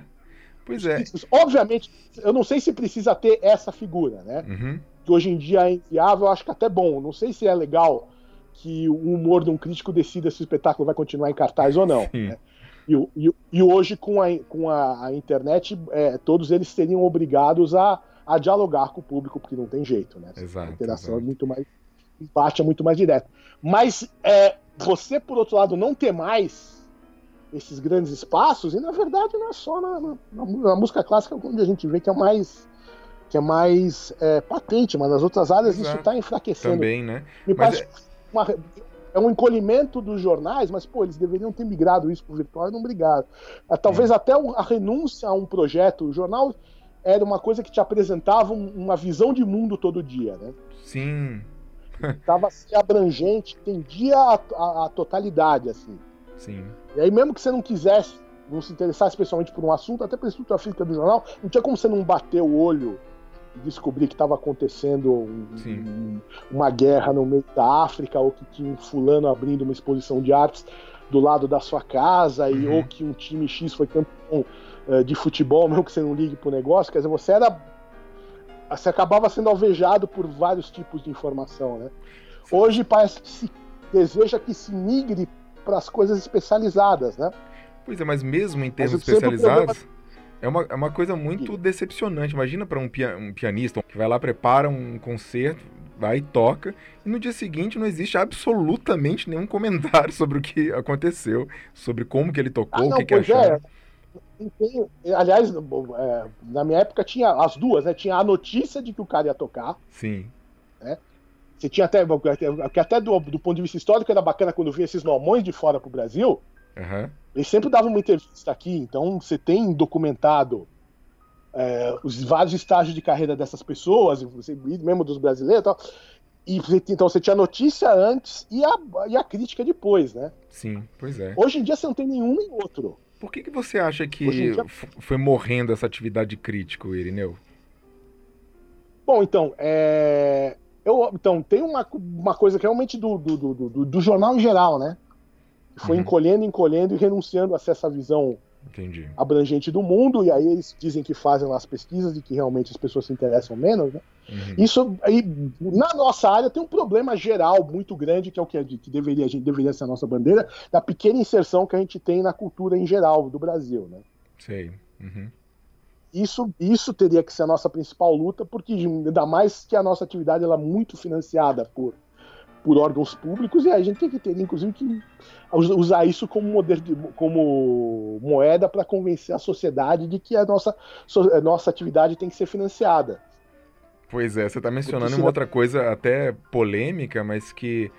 Pois é. Obviamente, eu não sei se precisa ter essa figura, né? Uhum. Que hoje em dia é inviável, eu acho que até bom. Não sei se é legal que o humor de um crítico decida se o espetáculo vai continuar em cartaz ou não. Né? E, e, e, hoje, com a, com a, a internet, é, todos eles seriam obrigados a a dialogar com o público, porque não tem jeito, né? Exato, a interação exato. é muito mais. Empate é muito mais direto. Mas é, você, por outro lado, não ter mais esses grandes espaços, e na verdade não é só na, na, na música clássica onde a gente vê que é mais que é mais é, patente, mas nas outras áreas Exato. isso está enfraquecendo. Também, né? Me mas parece é... Uma, é um encolhimento dos jornais, mas pô, eles deveriam ter migrado isso para o virtual e não brigaram. É, talvez é. até a renúncia a um projeto, o jornal era uma coisa que te apresentava uma visão de mundo todo dia, né? Sim. Tava assim, abrangente, tendia a, a, a, totalidade, assim. Sim. E aí, mesmo que você não quisesse não se interessar especialmente por um assunto, até pela estrutura física do jornal, não tinha como você não bater o olho e descobrir que estava acontecendo um, uma guerra no meio da África, ou que tinha um fulano abrindo uma exposição de artes do lado da sua casa, e, uhum. ou que um time X foi campeão de futebol, mesmo que você não ligue pro negócio, quer dizer, você era. Você acabava sendo alvejado por vários tipos de informação, né? Hoje parece que se deseja que se migre para as coisas especializadas, né? Pois é, mas mesmo em termos especializados, é uma, é uma coisa muito decepcionante. Imagina para um, pia um pianista que vai lá, prepara um concerto, vai e toca, e no dia seguinte não existe absolutamente nenhum comentário sobre o que aconteceu, sobre como que ele tocou, ah, não, o que, que acharam. É. aliás, é, na minha época tinha as duas, né? Tinha a notícia de que o cara ia tocar. Sim. Né? Você tinha até, que até do, do ponto de vista histórico era bacana quando vinha esses nomões de fora pro Brasil. Uhum. Eles sempre davam uma entrevista aqui, então você tem documentado é, os vários estágios de carreira dessas pessoas, mesmo dos brasileiros e tal. E então você tinha notícia antes e a, e a crítica depois, né? Sim, pois é. Hoje em dia você não tem nenhum nem outro. Por que, que você acha que dia... foi morrendo essa atividade crítica, Irineu? Bom, então, é... Eu, então, tem uma, uma coisa que realmente do, do, do, do jornal em geral, né? Foi uhum. encolhendo, encolhendo e renunciando a essa visão Entendi. abrangente do mundo, e aí eles dizem que fazem lá as pesquisas e que realmente as pessoas se interessam menos, né? Uhum. Isso aí, na nossa área, tem um problema geral muito grande, que é o que, que deveria, a gente deveria ser a nossa bandeira, da pequena inserção que a gente tem na cultura em geral do Brasil, né? Sei. Uhum. Isso, isso teria que ser a nossa principal luta, porque ainda mais que a nossa atividade ela é muito financiada por, por órgãos públicos e a gente tem que ter, inclusive, que usar isso como, de, como moeda para convencer a sociedade de que a nossa, a nossa atividade tem que ser financiada. Pois é, você está mencionando uma outra coisa até polêmica, mas que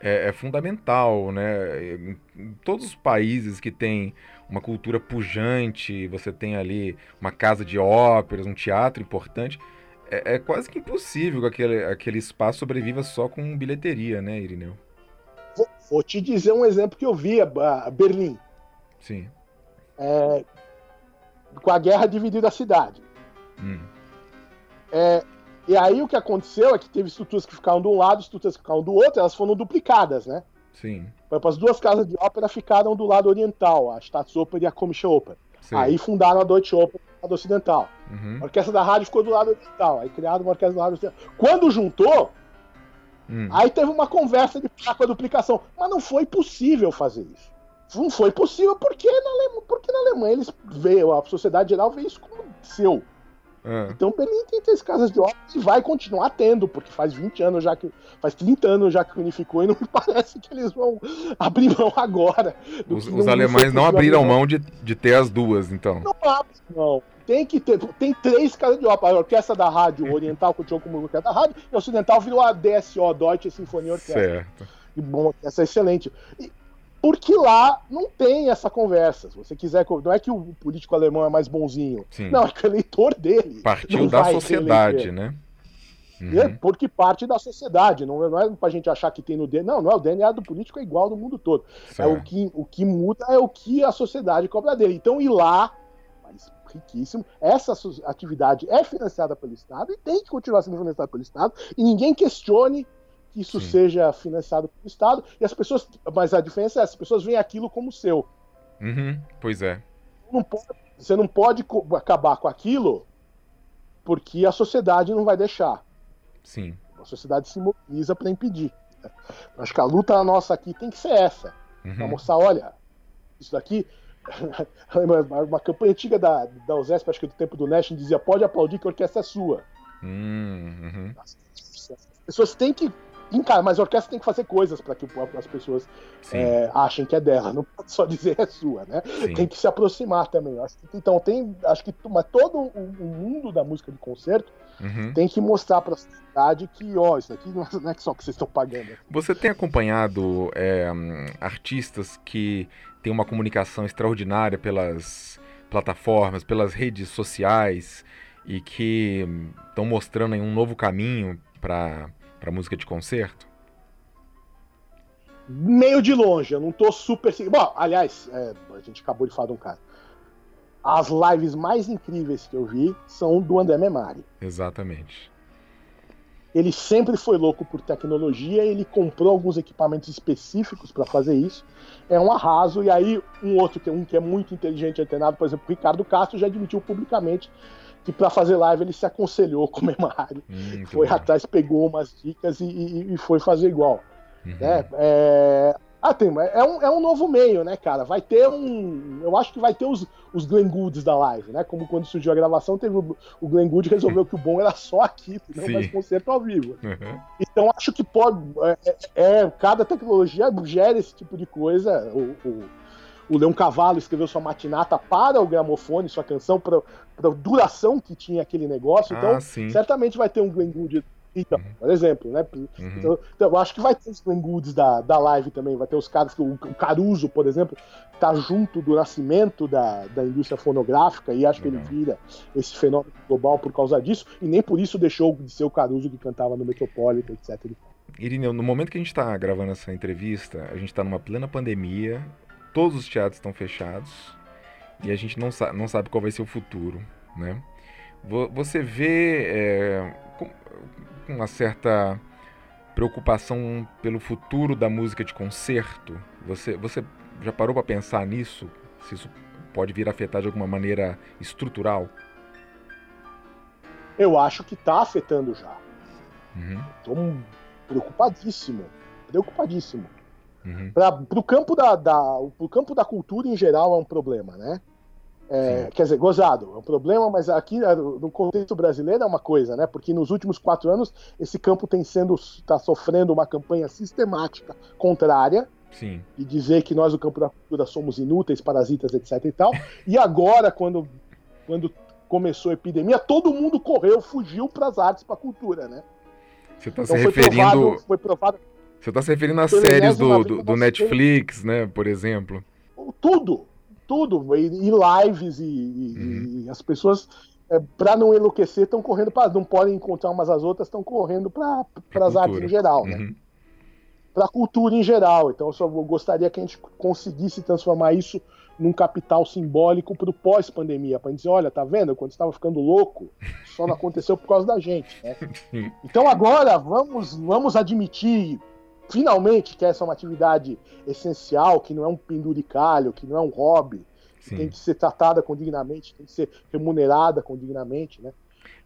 é, é, fundamental, né? Todos os países que têm uma cultura pujante, você tem ali uma casa de óperas, um teatro importante, é, é quase que impossível que aquele, aquele espaço sobreviva só com bilheteria, né, Irineu? Vou, vou te dizer um exemplo que eu vi, a Berlim. Sim. É, com a guerra dividiu a cidade. Hum. É, e aí o que aconteceu é que teve estruturas que ficaram de um lado, estruturas que ficaram do outro, elas foram duplicadas, né? Sim. As duas casas de ópera ficaram do lado oriental, a Staatsoper e a Komische Oper. Sim. Aí fundaram a Deutsche Oper do lado ocidental. Uhum. A orquestra da rádio ficou do lado oriental. Aí criaram uma orquestra do lado ocidental. Quando juntou, hum. aí teve uma conversa de com a duplicação. Mas não foi possível fazer isso. Não foi possível porque na, Alemanha, porque na Alemanha eles veio, a sociedade geral vê isso como seu. É. Então Berlim tem três casas de ópera e vai continuar tendo, porque faz 20 anos já que. faz 30 anos já que unificou e não me parece que eles vão abrir mão agora. Os, os alemães não abriram mão de, de ter as duas, então. Não abre, não. Tem que ter. Tem três casas de ópera. A orquestra da rádio oriental continuou como orquestra da rádio, e a ocidental virou a DSO, Deutsche Sinfonia Orquestra. Certo. E bom, essa é excelente. E, porque lá não tem essa conversa. Se você quiser. Não é que o político alemão é mais bonzinho. Sim. Não, é que o eleitor dele. Partiu da sociedade, né? Uhum. É porque parte da sociedade, não, não é pra gente achar que tem no DNA. Não, não é o DNA do político é igual no mundo todo. É o que, o que muda é o que a sociedade cobra dele. Então ir lá, mas riquíssimo, essa atividade é financiada pelo Estado e tem que continuar sendo financiada pelo Estado, e ninguém questione que isso Sim. seja financiado pelo Estado, e as pessoas. Mas a diferença é as pessoas veem aquilo como seu. Uhum, pois é. Não pode, você não pode acabar com aquilo porque a sociedade não vai deixar. Sim. A sociedade se mobiliza para impedir. Acho que a luta nossa aqui tem que ser essa. Uhum. Pra mostrar, olha, isso daqui. uma campanha antiga da, da USESP, acho que do tempo do Nash, dizia: pode aplaudir que a orquestra é sua. Hum, uhum. As pessoas têm que encara, mas a orquestra tem que fazer coisas para que as pessoas é, achem que é dela, não pode só dizer é sua, né? Sim. Tem que se aproximar também. Então tem, acho que mas todo o, mundo da música de concerto uhum. tem que mostrar para a sociedade que, ó, isso aqui não é só que vocês estão pagando. Você tem acompanhado é, artistas que têm uma comunicação extraordinária pelas plataformas, pelas redes sociais e que estão mostrando um novo caminho para para música de concerto? Meio de longe, eu não tô super. Bom, aliás, é, a gente acabou de falar de um cara. As lives mais incríveis que eu vi são do André Memari. Exatamente. Ele sempre foi louco por tecnologia, ele comprou alguns equipamentos específicos para fazer isso. É um arraso, e aí um outro, que é um que é muito inteligente e antenado, por exemplo, o Ricardo Castro já admitiu publicamente que para fazer live ele se aconselhou com o Memari. Hum, foi bom. atrás, pegou umas dicas e, e, e foi fazer igual. Uhum. Né? É, ah, tem, é um, é um novo meio, né, cara? Vai ter um. Eu acho que vai ter os, os Glenn Goods da live, né? Como quando surgiu a gravação, teve o, o Glenn Good resolveu que o bom era só aqui, não Sim. mais concerto ao vivo. Uhum. Então acho que pode. É, é, é, cada tecnologia gera esse tipo de coisa. O, o, o Leão Cavalo escreveu sua matinata para o gramofone, sua canção, para a duração que tinha aquele negócio. Então, ah, certamente vai ter um Glenn Good então, uhum. por exemplo, né? Uhum. Então, então, eu acho que vai ter os Goods da, da live também, vai ter os caras que o, o Caruso, por exemplo, tá junto do nascimento da, da indústria fonográfica e acho que ele vira esse fenômeno global por causa disso, e nem por isso deixou de ser o Caruso que cantava no Metropolitan, etc. Irineu, no momento que a gente está gravando essa entrevista, a gente está numa plena pandemia, todos os teatros estão fechados e a gente não, sa não sabe qual vai ser o futuro, né? Você vê é, uma certa preocupação pelo futuro da música de concerto? Você, você já parou para pensar nisso? Se isso pode vir a afetar de alguma maneira estrutural? Eu acho que está afetando já. Uhum. Estou preocupadíssimo. Preocupadíssimo. Uhum. Para o campo da, da, campo da cultura em geral é um problema, né? É, quer dizer, gozado, é um problema, mas aqui é, no contexto brasileiro é uma coisa, né? Porque nos últimos quatro anos esse campo tem sendo está sofrendo uma campanha sistemática contrária Sim. e dizer que nós, o campo da cultura, somos inúteis, parasitas, etc. e tal. e agora, quando, quando começou a epidemia, todo mundo correu, fugiu para as artes, para a cultura, né? Você está então, se referindo. Foi provado, foi provado Você está se referindo às séries do, do, do Netflix, né? Por exemplo. Tudo, tudo, e, e lives, e, uhum. e, as pessoas, é, para não enlouquecer, estão correndo para. Não podem encontrar umas às outras, estão correndo para as artes em geral, né? Uhum. Para a cultura em geral. Então, eu só gostaria que a gente conseguisse transformar isso num capital simbólico para o pós-pandemia, para dizer, olha, tá vendo? Quando estava ficando louco, só não aconteceu por causa da gente. Né? Então agora vamos, vamos admitir finalmente que essa é uma atividade essencial, que não é um penduricalho, que não é um hobby, que tem que ser tratada com dignamente, tem que ser remunerada com dignamente, né?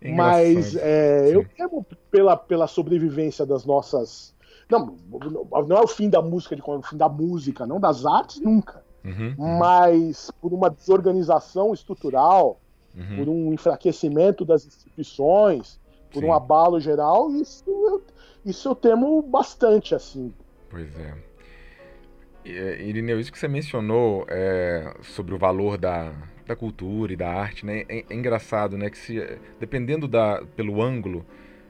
É Mas é, eu temo pela, pela sobrevivência das nossas. Não, não é o fim da música, de, o fim da música, não das artes, nunca. Uhum, uhum. Mas por uma desorganização estrutural, uhum. por um enfraquecimento das instituições, por Sim. um abalo geral, isso eu, isso eu temo bastante, assim. Pois é. Irineu, isso que você mencionou é, sobre o valor da, da cultura e da arte, né? É, é, engraçado, né? Que se, dependendo da, pelo ângulo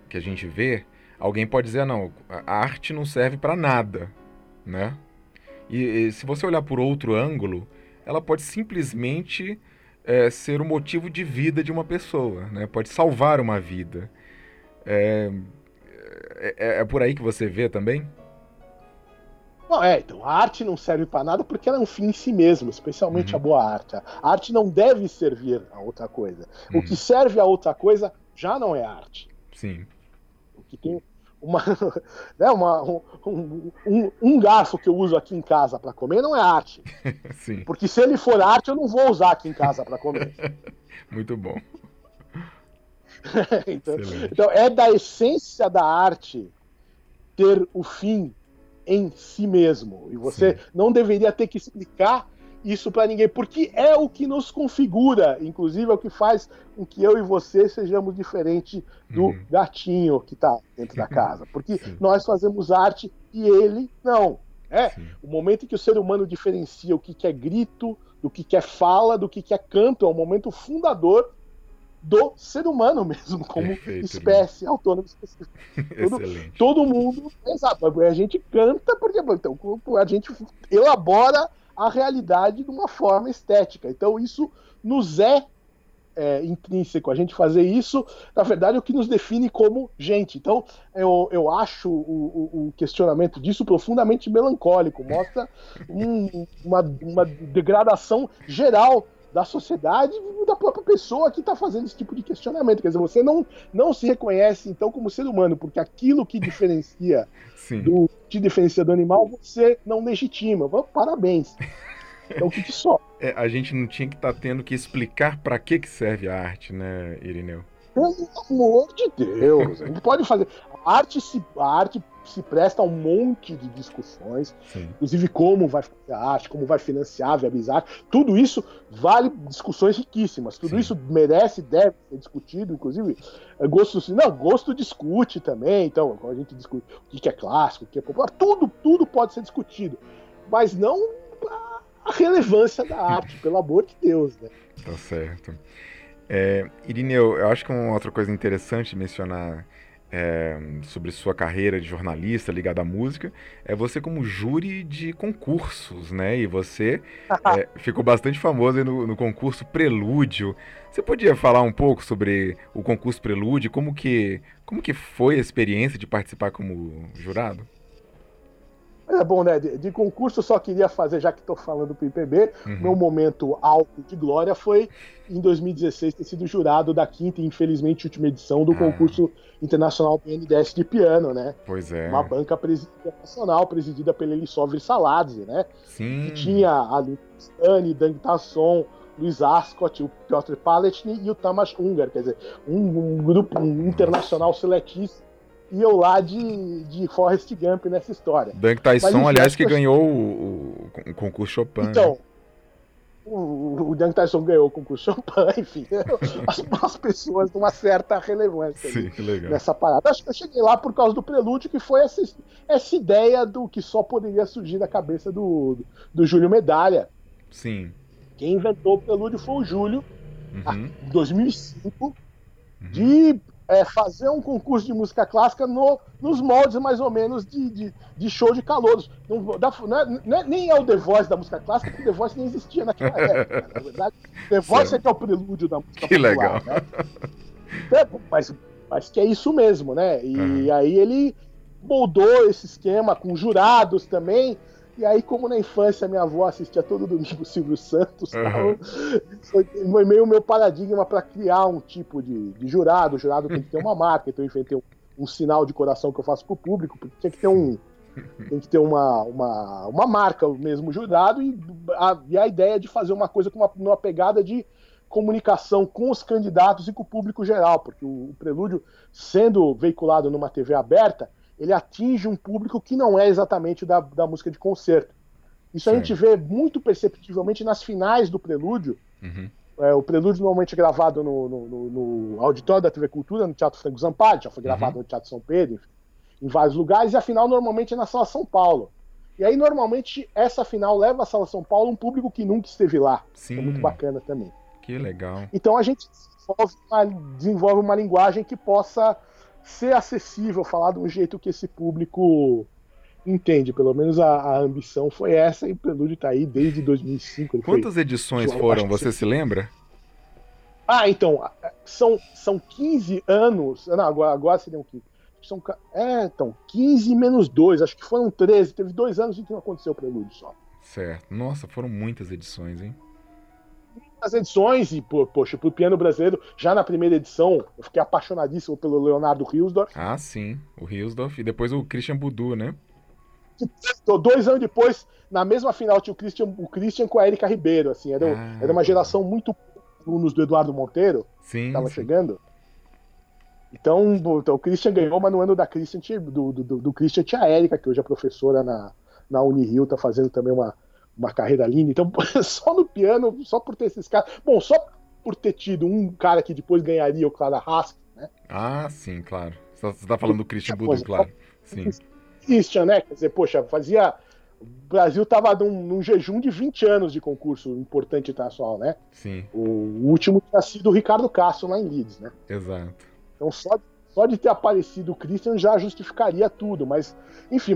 que a gente vê, alguém pode dizer, não, a arte não serve para nada, né? E, e, se você olhar por outro ângulo, ela pode simplesmente é, ser o motivo de vida de uma pessoa, né? Pode salvar uma vida. É, é, é, é por aí que você vê também? Não, é, então, a arte não serve para nada porque ela é um fim em si mesmo, especialmente uhum. a boa arte. A arte não deve servir a outra coisa. Uhum. O que serve a outra coisa já não é arte. Sim. O que tem uma, né, uma, um, um, um, garfo que eu uso aqui em casa para comer não é arte. Sim. Porque se ele for arte, eu não vou usar aqui em casa para comer. Muito bom. então, então, é da essência da arte ter o fim em si mesmo. E você Sim. não deveria ter que explicar isso para ninguém, porque é o que nos configura, inclusive é o que faz com que eu e você sejamos diferentes do uhum. gatinho que está dentro da casa. Porque Sim. nós fazemos arte e ele não. É o momento em que o ser humano diferencia o que, que é grito, do que, que é fala, do que, que é canto, é o momento fundador do ser humano mesmo, como Perfeito, espécie autônoma todo, todo mundo, exato, a gente canta porque então, a gente elabora a realidade de uma forma estética. Então isso nos é é, intrínseco. A gente fazer isso, na verdade, é o que nos define como gente. Então, eu, eu acho o, o, o questionamento disso profundamente melancólico. Mostra um, uma, uma degradação geral da sociedade e da própria pessoa que está fazendo esse tipo de questionamento. Quer dizer, você não, não se reconhece, então, como ser humano, porque aquilo que diferencia do, te diferencia do animal, você não legitima. Parabéns. Então, o que, que só? É, a gente não tinha que estar tá tendo que explicar para que, que serve a arte, né, Irineu? Pelo amor de Deus, a gente pode fazer. A arte se, a arte se presta a um monte de discussões, Sim. inclusive como vai fazer a arte, como vai financiar, viabilizar. Tudo isso vale discussões riquíssimas. Tudo Sim. isso merece, deve ser discutido, inclusive. É, gosto, não, gosto discute também. Então, a gente discute o que é clássico, o que é popular, tudo, tudo pode ser discutido, mas não a relevância da arte, pelo amor de Deus, né? Tá certo. É, Irineu, eu acho que uma outra coisa interessante mencionar é, sobre sua carreira de jornalista ligada à música é você como júri de concursos, né? E você é, ficou bastante famoso no, no, concurso Prelúdio. Você podia falar um pouco sobre o concurso Prelúdio, como que, como que foi a experiência de participar como jurado? É bom, né? De, de concurso, só queria fazer, já que estou falando pro IPB, uhum. meu momento alto de glória foi em 2016 ter sido jurado da quinta e infelizmente última edição do ah. concurso internacional BNDES de piano, né? Pois é. Uma banca nacional presidida pelo Elisovir Saladze, né? Sim. Que tinha a Lustani, Dang Tasson, Luiz Ascot, o Piotr Paletny e o Tamas Ungar, quer dizer, um, um grupo um internacional seletíssimo e eu lá de, de Forrest Gump nessa história. Dunk Tyson, Mas, aliás, que ganhou o, o, concurso Chopin. Então, né? o, o Dunk Tyson ganhou o concurso Chopin, enfim, as, as pessoas de uma certa relevância Sim, nessa parada. Acho que eu cheguei lá por causa do prelúdio, que foi essa, essa ideia do que só poderia surgir da cabeça do, do, do Júlio Medalha. Sim. Quem inventou o prelúdio foi o Júlio, uhum. em 2005, uhum. de é, fazer um concurso de música clássica no, nos moldes mais ou menos de, de, de show de calouros. Não, da, não, é, não é, nem é o The Voice da música clássica, porque The Voice nem existia naquela época. Na verdade, The Voice é que é o prelúdio da música que popular. Legal. Né? É, mas, mas que é isso mesmo, né? E uhum. aí ele moldou esse esquema com jurados também. E aí, como na infância minha avó assistia todo domingo o Silvio Santos, uhum. tal, foi, foi meio o meu paradigma para criar um tipo de, de, jurado. O jurado tem que ter uma marca, então eu inventei um, um sinal de coração que eu faço pro público, porque tinha que ter um. Tem que ter uma, uma, uma marca, o mesmo jurado, e a, e a ideia de fazer uma coisa com uma, uma pegada de comunicação com os candidatos e com o público geral, porque o, o Prelúdio, sendo veiculado numa TV aberta, ele atinge um público que não é exatamente da, da música de concerto. Isso Sim. a gente vê muito perceptivelmente nas finais do Prelúdio. Uhum. É, o Prelúdio normalmente é gravado no, no, no, auditório da TV Cultura, no Teatro Franco Zampari, já foi uhum. gravado uhum. no Teatro São Pedro, em vários lugares, e a final normalmente é na Sala São Paulo. E aí, normalmente, essa final leva a Sala São Paulo um público que nunca esteve lá. Sim. É muito bacana também. Que legal. Então a gente desenvolve uma, desenvolve uma linguagem que possa ser acessível, falar de um jeito que esse público entende. Pelo menos a, a ambição foi essa e o Prelúdio está aí desde 2005. Quantas foi, edições foram? Você se lembra? Ah, então, são, são 15 anos. Não, agora, agora seriam 15. São, é, então, 15 menos 2, acho que foram 13. Teve dois anos em que não aconteceu o Prelúdio só. Certo. Nossa, foram muitas edições, hein? As edições, e, poxa, pro piano brasileiro, já na primeira edição, eu fiquei apaixonadíssimo pelo Leonardo Hilsdorf. Ah, sim, o Hilsdorf, e depois o Christian Budu, né? Dois anos depois, na mesma final, tinha o Christian, o Christian com a Erika Ribeiro, assim, era, ah, era uma geração muito alunos do Eduardo Monteiro, sim, tava sim. chegando. Então, então, o Christian ganhou, mas no ano da Christian, do, do, do Christian tinha a Erika, que hoje é professora na, na Unirio, tá fazendo também uma, uma carreira linda. Então, só no piano, só por ter esses caras. Bom, só por ter tido um cara que depois ganharia o Clara Hask, né? Ah, sim, claro. Você está falando do Christian Budu, claro. Sim. Christian, né? Quer dizer, poxa, fazia. O Brasil estava num, num, jejum de 20 anos de concurso importante internacional, né? Sim. O, o último tinha sido o Ricardo Castro lá em Leeds, né? Exato. Então, só, só de ter aparecido o Christian já justificaria tudo, mas enfim,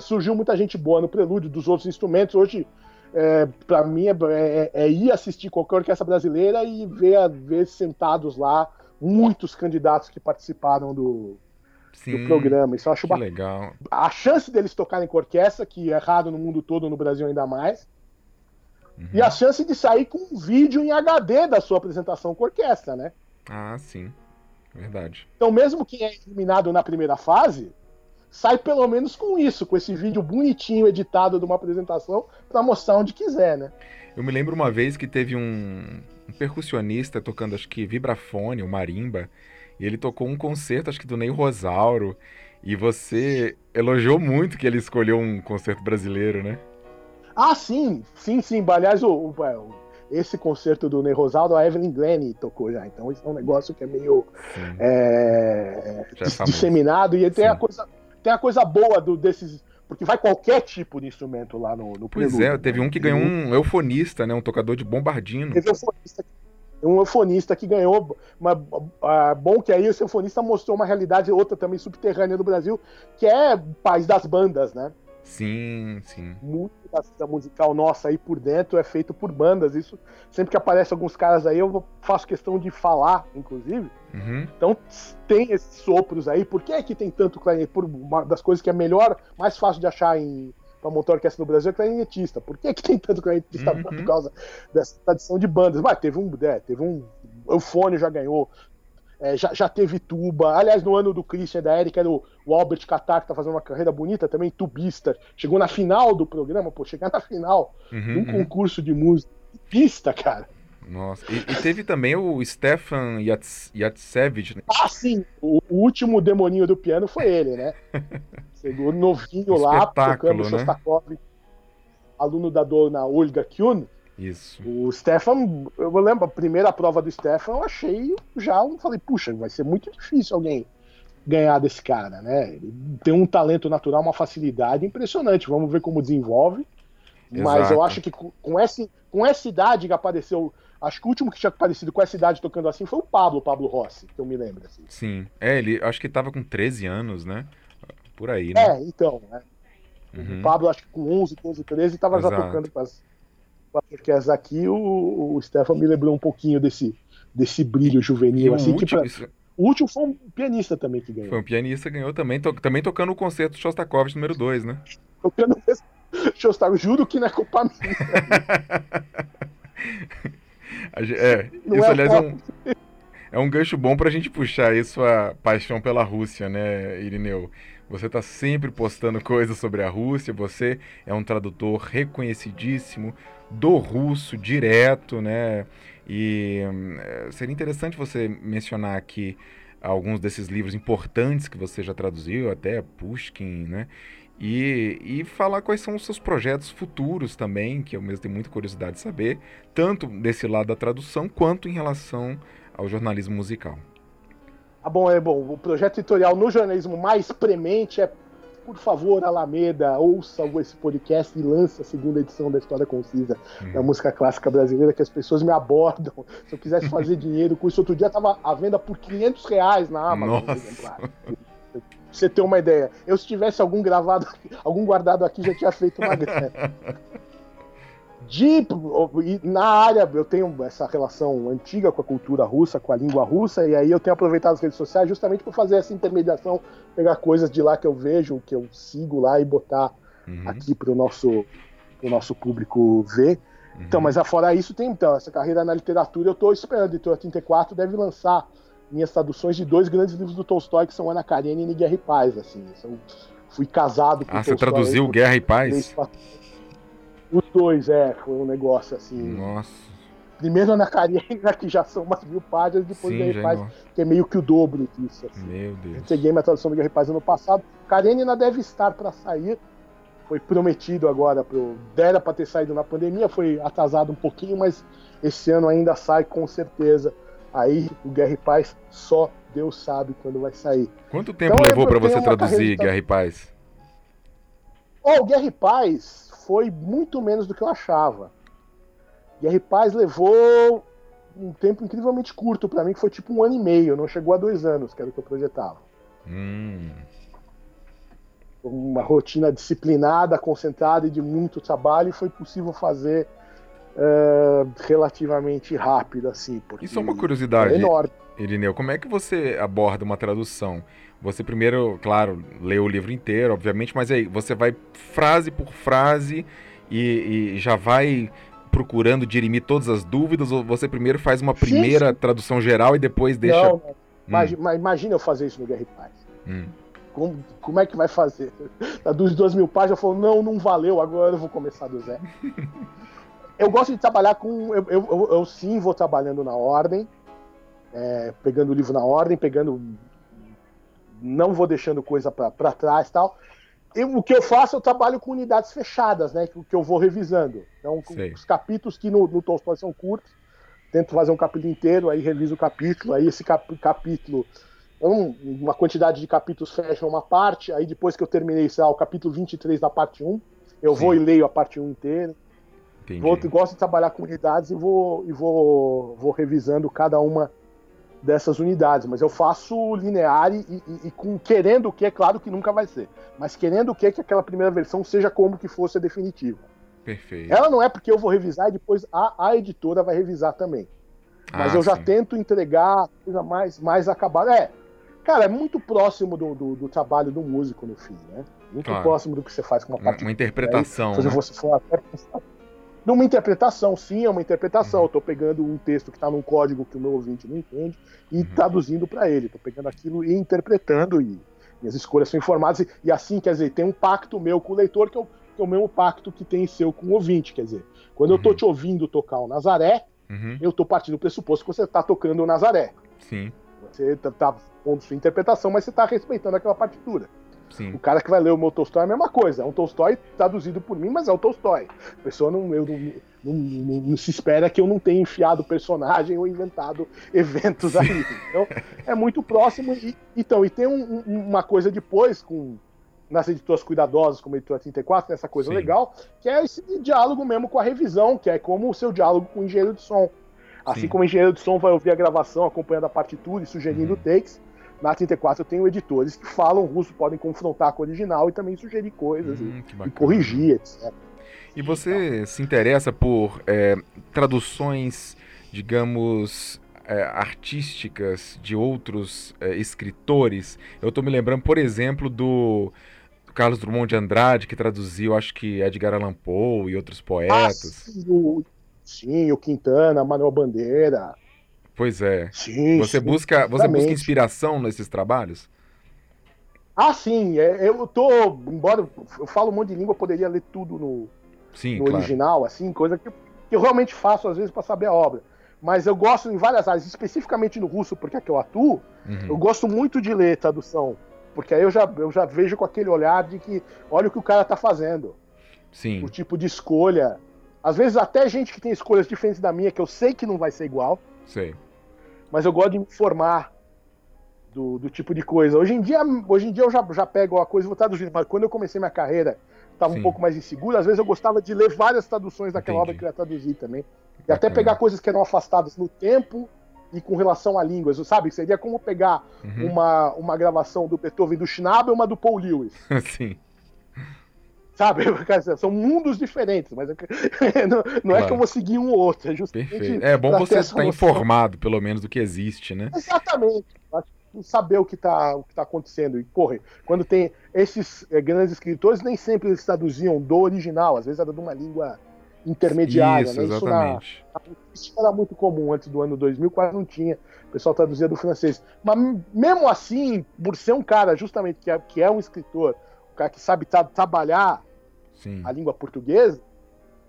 surgiu muita gente boa no prelúdio dos outros instrumentos. Hoje é, para mim é, é, é, ir assistir qualquer orquestra brasileira e ver, ver sentados lá muitos candidatos que participaram do, Sim, do programa. Isso eu acho bacana. legal. A chance deles tocarem com orquestra, que é raro no mundo todo, no Brasil ainda mais. Uhum. E a chance de sair com um vídeo em HD da sua apresentação com orquestra, né? Ah, sim. Verdade. Então, mesmo quem é eliminado na primeira fase, sai pelo menos com isso, com esse vídeo bonitinho editado de uma apresentação para mostrar onde quiser, né? Eu me lembro uma vez que teve um, um percussionista tocando, acho que vibrafone, o marimba, e ele tocou um concerto, acho que do Ney Rosauro, e você elogiou muito que ele escolheu um concerto brasileiro, né? Ah, sim, sim, sim. Aliás, o, o, é, esse concerto do Ney Rosaldo, a Evelyn Glenn tocou já. Então, isso é um negócio que é meio é, é disseminado. E tem a, coisa, tem a coisa boa do, desses. Porque vai qualquer tipo de instrumento lá no, no Pois é, teve né? um que ganhou um eufonista, né? Um tocador de bombardino. Teve um eufonista um eufonista que ganhou. Uma, uh, bom que aí o eufonista mostrou uma realidade outra também subterrânea do Brasil, que é o país das bandas, né? Sim, sim. Muito da musical nossa aí por dentro é feito por bandas. Isso sempre que aparece alguns caras aí, eu faço questão de falar, inclusive. Uhum. Então tem esses sopros aí. Por que é que tem tanto clarinete? Por uma das coisas que é melhor, mais fácil de achar em para montar orquestra no Brasil é clarinetista. Por que, é que tem tanto clarinetista uhum. por causa dessa tradição de bandas? Mas teve um, é, teve um Eufone já ganhou, é, já, já teve tuba. Aliás, no ano do Christian da Erika, era o, o Albert Catar, que tá fazendo uma carreira bonita também, tubista. Chegou na final do programa, pô, chegar na final uhum, de um uhum. concurso de música. Pista, cara. Nossa, e, e, teve também o Stefan Yats, Yatsevich, né? Ah, sim, o, o, último demoninho do piano foi ele, né? Chegou novinho lá, tocando né? Shostakovich, aluno da dona Olga Kyun. Isso. O Stefan, eu lembro, a primeira prova do Stefan, eu achei já, eu falei, puxa, vai ser muito difícil alguém ganhar desse cara, né? Ele tem um talento natural, uma facilidade impressionante. Vamos ver como desenvolve. Exato. Mas eu acho que com essa, com essa idade que apareceu, acho que o último que tinha aparecido com essa idade tocando assim foi o Pablo, Pablo Rossi, que eu me lembro. Assim. Sim, é, ele acho que tava com 13 anos, né? Por aí, né? É, então, né? Uhum. O Pablo, acho que com 11, 12, 13, tava Exato. já tocando com as, podcast aqui, o, o Stefan me lembrou um pouquinho desse, desse brilho juvenil. Assim, último, pra... isso... O último foi um pianista também que ganhou. Foi um pianista que ganhou também, to... também tocando o concerto Shostakovich número 2, né? Tocando Shostakovich, juro que não é culpa minha. é, não isso é aliás é um, é um gancho bom pra gente puxar aí sua paixão pela Rússia, né, Irineu? Você está sempre postando coisas sobre a Rússia, você é um tradutor reconhecidíssimo do russo direto, né? E é, seria interessante você mencionar aqui alguns desses livros importantes que você já traduziu, até Pushkin, né? E, e falar quais são os seus projetos futuros também, que eu mesmo tenho muita curiosidade de saber, tanto desse lado da tradução quanto em relação ao jornalismo musical. Ah, bom, é bom. O projeto editorial no jornalismo mais premente é, por favor, Alameda, ouça esse podcast e lance a segunda edição da História Concisa uhum. da música clássica brasileira, que as pessoas me abordam. Se eu quisesse fazer dinheiro com isso, outro dia estava à venda por 500 reais na Amazon. Nossa. você ter uma ideia. Eu, se tivesse algum gravado, algum guardado aqui, já tinha feito uma grana. de na área eu tenho essa relação antiga com a cultura russa, com a língua russa, e aí eu tenho aproveitado as redes sociais justamente para fazer essa intermediação, pegar coisas de lá que eu vejo, que eu sigo lá e botar uhum. aqui para o nosso, pro nosso público ver. Uhum. Então, mas afora isso, tem então essa carreira na literatura. Eu estou esperando, a editora 34 deve lançar minhas traduções de dois grandes livros do Tolstói, que são Ana Karenina e Guerra e Paz. Assim, eu fui casado com Ah, você traduziu Guerra e Paz? Os dois, é, foi um negócio assim. Nossa. Primeiro na Karina, que já são umas mil páginas, depois Sim, Guerra Paz, que é meio que o dobro disso. Assim. Meu Deus. Eu cheguei minha tradução do Guerra Paz ano passado. Karenina deve estar para sair. Foi prometido agora, pro... dera para ter saído na pandemia, foi atrasado um pouquinho, mas esse ano ainda sai com certeza. Aí o Guerra e Paz só Deus sabe quando vai sair. Quanto tempo então, levou para você traduzir Guerra e Paz? Oh, o Guerra e Paz foi muito menos do que eu achava. Guerra e Paz levou um tempo incrivelmente curto para mim, que foi tipo um ano e meio, não chegou a dois anos, que era o que eu projetava. Hum. uma rotina disciplinada, concentrada e de muito trabalho, e foi possível fazer uh, relativamente rápido, assim. Isso é uma curiosidade, é enorme. Irineu, como é que você aborda uma tradução? Você primeiro, claro, lê o livro inteiro, obviamente, mas aí você vai frase por frase e, e já vai procurando dirimir todas as dúvidas, ou você primeiro faz uma primeira sim, sim. tradução geral e depois deixa. Não. Hum. Imagina eu fazer isso no Guerra e Paz. Hum. Como, como é que vai fazer? Dos duas mil páginas, eu falo, não, não valeu, agora eu vou começar do zero. eu gosto de trabalhar com. Eu, eu, eu, eu sim vou trabalhando na ordem, é, pegando o livro na ordem, pegando. Não vou deixando coisa para trás tal. Eu, o que eu faço, eu trabalho com unidades fechadas, né? Que, que eu vou revisando. Então, os capítulos que no, no Tolstói são curtos, tento fazer um capítulo inteiro, aí reviso o capítulo, aí esse cap, capítulo um, uma quantidade de capítulos fecha uma parte, aí depois que eu terminei, sei lá, o capítulo 23 da parte 1, eu Sim. vou e leio a parte 1 inteira. Vou, gosto de trabalhar com unidades e vou, e vou, vou revisando cada uma dessas unidades, mas eu faço linear e, e, e, com querendo o que, é claro que nunca vai ser, mas querendo o que que aquela primeira versão seja como que fosse a definitiva. Perfeito. Ela não é porque eu vou revisar e depois a, a editora vai revisar também. Mas ah, eu já sim. tento entregar coisa mais, mais acabada. É, Cara, é muito próximo do, do, do, trabalho do músico no fim, né? Muito claro. próximo do que você faz com uma parte. Uma interpretação. Aí, né? você for até de uma interpretação, sim, é uma interpretação. Uhum. Eu tô pegando um texto que está num código que o meu ouvinte não entende e uhum. traduzindo para ele. Tô pegando aquilo e interpretando e minhas escolhas são informadas e, e, assim, quer dizer, tem um pacto meu com o leitor que é o, que é o mesmo pacto que tem seu com o ouvinte, quer dizer, quando uhum. eu tô uhum. te ouvindo tocar o Nazaré, uhum. eu tô partindo do pressuposto que você tá tocando o Nazaré. Sim. Você tá, tá pondo sua interpretação, mas você está respeitando aquela partitura. Sim. O cara que vai ler o meu Tolstói é a mesma coisa. É um Tolstói traduzido por mim, mas é o Tolstói. A pessoa não, eu, não, não, não, não se espera que eu não tenha enfiado personagem ou inventado eventos aí. Então, é muito próximo. E, então, e tem um, uma coisa depois com nas editoras cuidadosas, como a editora 34, essa coisa Sim. legal, que é esse diálogo mesmo com a revisão, que é como o seu diálogo com o engenheiro de som. Assim Sim. como o engenheiro de som vai ouvir a gravação, acompanhando a partitura e sugerindo uhum. takes, na 34 eu tenho editores que falam russo, podem confrontar com o original e também sugerir coisas hum, e, e, corrigir, etc. E você se interessa por é, traduções, digamos, é, artísticas de outros é, escritores? Eu estou me lembrando, por exemplo, do Carlos Drummond de Andrade, que traduziu, acho que Edgar Allan Poe e outros poetas. Ah, sim, o, sim, o Quintana, Manuel Bandeira. Pois é. Sim, você sim, busca, você busca inspiração nesses trabalhos? Ah, sim. É, eu tô, embora eu falo um monte de língua, eu poderia ler tudo no, sim, no claro. original, assim, coisa que, que eu realmente faço às vezes para saber a obra. Mas eu gosto em várias áreas, especificamente no russo, porque é que eu atuo, uhum. eu gosto muito de ler tradução. Porque aí eu já, eu já vejo com aquele olhar de que olha o que o cara tá fazendo. Sim. O tipo de escolha. Às vezes até gente que tem escolhas diferentes da minha, que eu sei que não vai ser igual. Sei. Mas eu gosto de me informar do, do tipo de coisa. Hoje em dia, hoje em dia eu já, já pego a coisa e vou traduzir, mas quando eu comecei minha carreira, estava um pouco mais inseguro, às vezes eu gostava de ler várias traduções daquela Entendi. obra que eu ia traduzir também. E Bacana. até pegar coisas que eram afastadas no tempo e com relação a línguas, sabe? Seria como pegar uhum. uma, uma gravação do Beethoven do Schnabel e uma do Paul Lewis. Sim. Sabe? São mundos diferentes, mas não, não claro. é que eu vou seguir um ou outro. É Perfeito. É bom você estar informado, pelo menos, do que existe, né? Exatamente. Saber o que está tá acontecendo. E, porra, quando tem esses é, grandes escritores, nem sempre eles traduziam do original, às vezes era de uma língua intermediária. Isso, né? Isso exatamente. Na, isso era muito comum antes do ano 2000, quase não tinha. O pessoal traduzia do francês. Mas mesmo assim, por ser um cara justamente que é, que é um escritor cara que sabe tra trabalhar Sim. a língua portuguesa,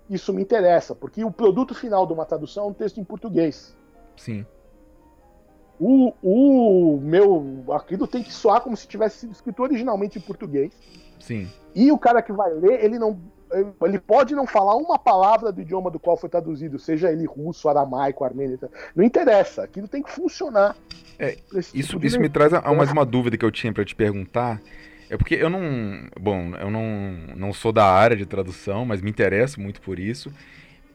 isso me interessa, porque o produto final de uma tradução é um texto em português. Sim. O, o meu. Aquilo tem que soar como se tivesse sido escrito originalmente em português. Sim. E o cara que vai ler, ele não. Ele pode não falar uma palavra do idioma do qual foi traduzido, seja ele russo, aramaico, armênio. Não interessa. Aquilo tem que funcionar. É, isso, tipo isso me traz a, a mais uma dúvida que eu tinha para te perguntar. É porque eu não. Bom, eu não, não sou da área de tradução, mas me interesso muito por isso.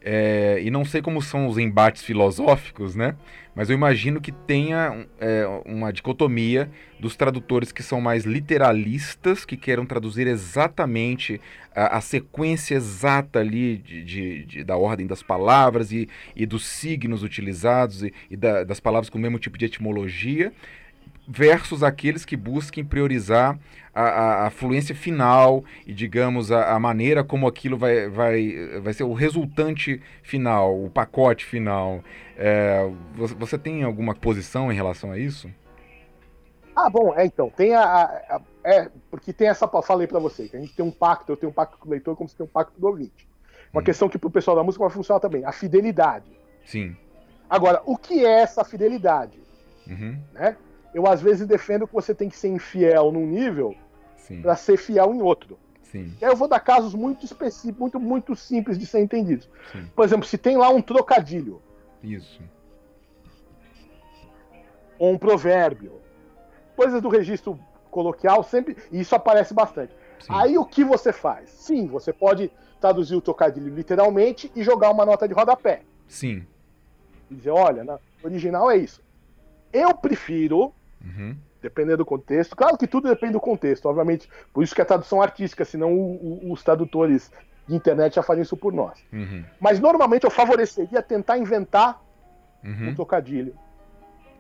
É, e não sei como são os embates filosóficos, né? Mas eu imagino que tenha é, uma dicotomia dos tradutores que são mais literalistas, que queiram traduzir exatamente a, a sequência exata ali de, de, de, da ordem das palavras e, e dos signos utilizados e, e da, das palavras com o mesmo tipo de etimologia, versus aqueles que busquem priorizar a, a, a fluência final e, digamos, a, a, maneira como aquilo vai, vai, vai ser o resultante final, o pacote final. É, você, você, tem alguma posição em relação a isso? Ah, bom, é então, tem a, é, porque tem essa, falei para você, que a gente tem um pacto, eu tenho um pacto com o leitor como se tem um pacto com o ouvinte. Uma hum. questão que para o pessoal da música vai funcionar também, a fidelidade. Sim. Agora, o que é essa fidelidade? Uhum. Né? Eu às vezes defendo que você tem que ser infiel num nível para ser fiel em outro. Sim. E aí eu vou dar casos muito específicos, muito, muito simples de ser entendidos. Sim. Por exemplo, se tem lá um trocadilho. Isso. Ou um provérbio. Coisas do registro coloquial, sempre. E isso aparece bastante. Sim. Aí o que você faz? Sim, você pode traduzir o trocadilho literalmente e jogar uma nota de rodapé. Sim. E dizer, olha, na original é isso. Eu prefiro Uhum. Dependendo do contexto. Claro que tudo depende do contexto, obviamente. Por isso que é tradução artística, senão o, o, os tradutores de internet já fariam isso por nós. Uhum. Mas normalmente eu favoreceria tentar inventar uhum. um trocadilho.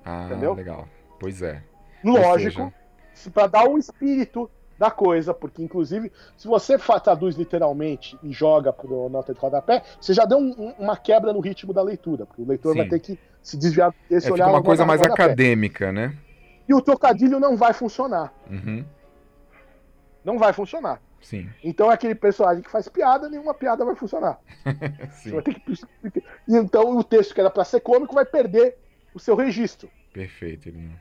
Ah, entendeu? legal. Pois é. Lógico, seja... para dar o espírito da coisa, porque inclusive, se você traduz literalmente e joga para nota de rodapé, você já deu um, uma quebra no ritmo da leitura, porque o leitor Sim. vai ter que se desviar desse é, olhar. uma coisa mais acadêmica, né? E o trocadilho não vai funcionar. Uhum. Não vai funcionar. Sim. Então aquele personagem que faz piada, nenhuma piada vai funcionar. Sim. Vai que... Então o texto que era para ser cômico vai perder o seu registro. Perfeito, Elinho.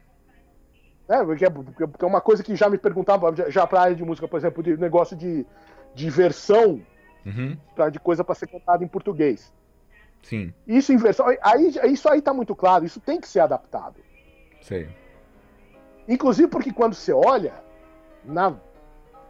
É, porque, é, porque é uma coisa que já me perguntava, já para a área de música, por exemplo, de negócio de, de versão uhum. pra, de coisa para ser cantada em português. Sim. Isso em versão. Aí, isso aí tá muito claro, isso tem que ser adaptado. Sei. Inclusive porque quando você olha, na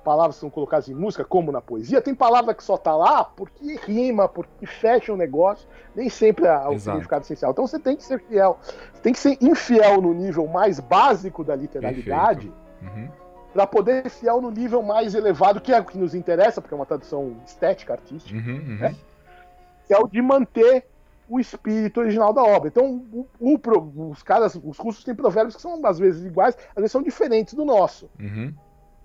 palavras que são colocadas em música, como na poesia, tem palavra que só tá lá porque rima, porque fecha o um negócio, nem sempre é o Exato. significado essencial. Então você tem que ser fiel, você tem que ser infiel no nível mais básico da literalidade. Uhum. Para poder ser fiel no nível mais elevado, que é o que nos interessa, porque é uma tradução estética, artística, uhum, uhum. Né? que é o de manter o espírito original da obra. Então, o, o, os caras, os russos têm provérbios que são às vezes iguais, às vezes são diferentes do nosso. Uhum.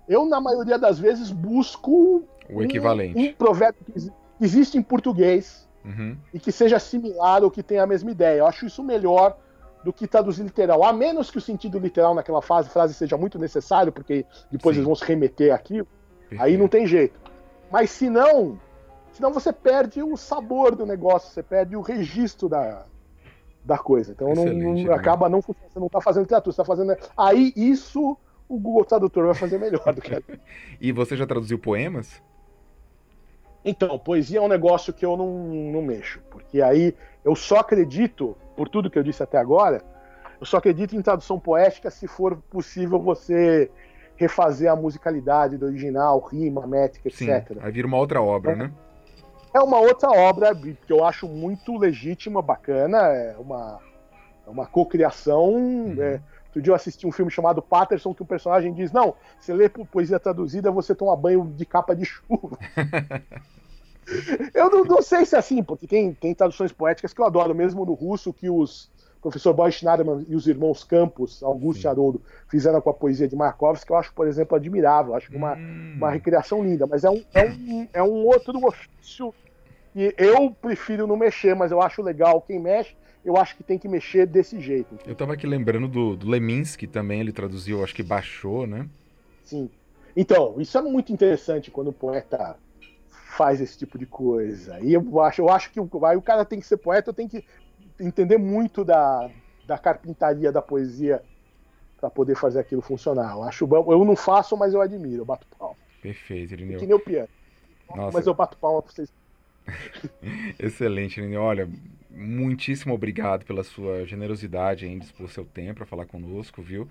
Eu, na maioria das vezes, busco o equivalente. Um, um provérbio que existe em português uhum. e que seja similar ou que tenha a mesma ideia. Eu acho isso melhor do que traduzir literal. A menos que o sentido literal naquela fase, frase seja muito necessário, porque depois Sim. eles vão se remeter aqui, aí não tem jeito. Mas se não, Senão você perde o sabor do negócio, você perde o registro da, da coisa. Então não, não acaba não funcionando, você não está fazendo literatura, você está fazendo. Aí isso o Google Tradutor vai fazer melhor do que a... E você já traduziu poemas? Então, poesia é um negócio que eu não, não mexo, porque aí eu só acredito, por tudo que eu disse até agora, eu só acredito em tradução poética se for possível você refazer a musicalidade do original, rima, métrica, Sim, etc. Aí vira uma outra obra, é. né? É uma outra obra que eu acho muito legítima, bacana, é uma, é uma cocriação. Uhum. É, outro dia eu assisti um filme chamado Patterson, que o personagem diz: Não, você lê poesia traduzida, você toma banho de capa de chuva. eu não, não, sei se é assim, porque tem, tem traduções poéticas que eu adoro, mesmo no russo, que os professor Boy Schneiderman e os irmãos Campos, Augusto e Haroldo, fizeram com a poesia de Markovski, que eu acho, por exemplo, admirável. Acho uma, hum. uma recriação linda, mas é um, é um, é um outro ofício e eu prefiro não mexer, mas eu acho legal quem mexe. Eu acho que tem que mexer desse jeito. Eu tava aqui lembrando do, do Leminski também, ele traduziu, acho que baixou, né? Sim. Então, isso é muito interessante quando o poeta faz esse tipo de coisa. E eu acho, eu acho que o, o cara tem que ser poeta, tem que entender muito da, da carpintaria da poesia para poder fazer aquilo funcionar. Eu acho eu não faço, mas eu admiro, eu bato palma. Perfeito, Irineu. Que nem o piano. Nossa. Mas eu bato palma para vocês Excelente, Nini. Olha, muitíssimo obrigado pela sua generosidade em dispor seu tempo para falar conosco, viu?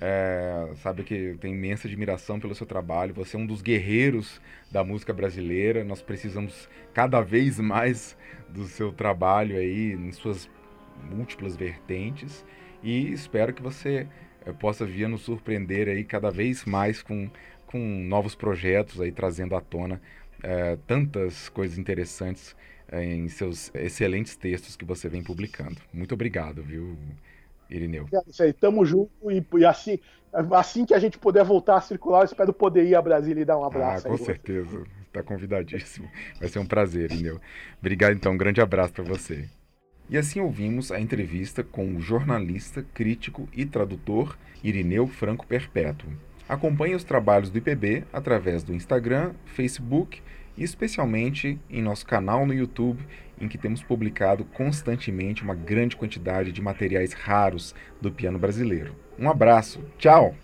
É, sabe que tenho imensa admiração pelo seu trabalho. Você é um dos guerreiros da música brasileira. Nós precisamos cada vez mais do seu trabalho aí em suas múltiplas vertentes e espero que você é, possa vir nos surpreender aí cada vez mais com, com novos projetos aí trazendo à tona é, tantas coisas interessantes é, em seus excelentes textos que você vem publicando. Muito obrigado, viu, Irineu? É isso aí, tamo junto e, e, assim, assim que a gente puder voltar a circular, eu espero poder ir a Brasília e dar um abraço. Ah, com certeza, está convidadíssimo. Vai ser um prazer, Irineu. Obrigado então, um grande abraço para você. E assim ouvimos a entrevista com o jornalista, crítico e tradutor Irineu Franco Perpétuo. Acompanhe os trabalhos do IPB através do Instagram, Facebook e especialmente em nosso canal no YouTube, em que temos publicado constantemente uma grande quantidade de materiais raros do piano brasileiro. Um abraço, tchau!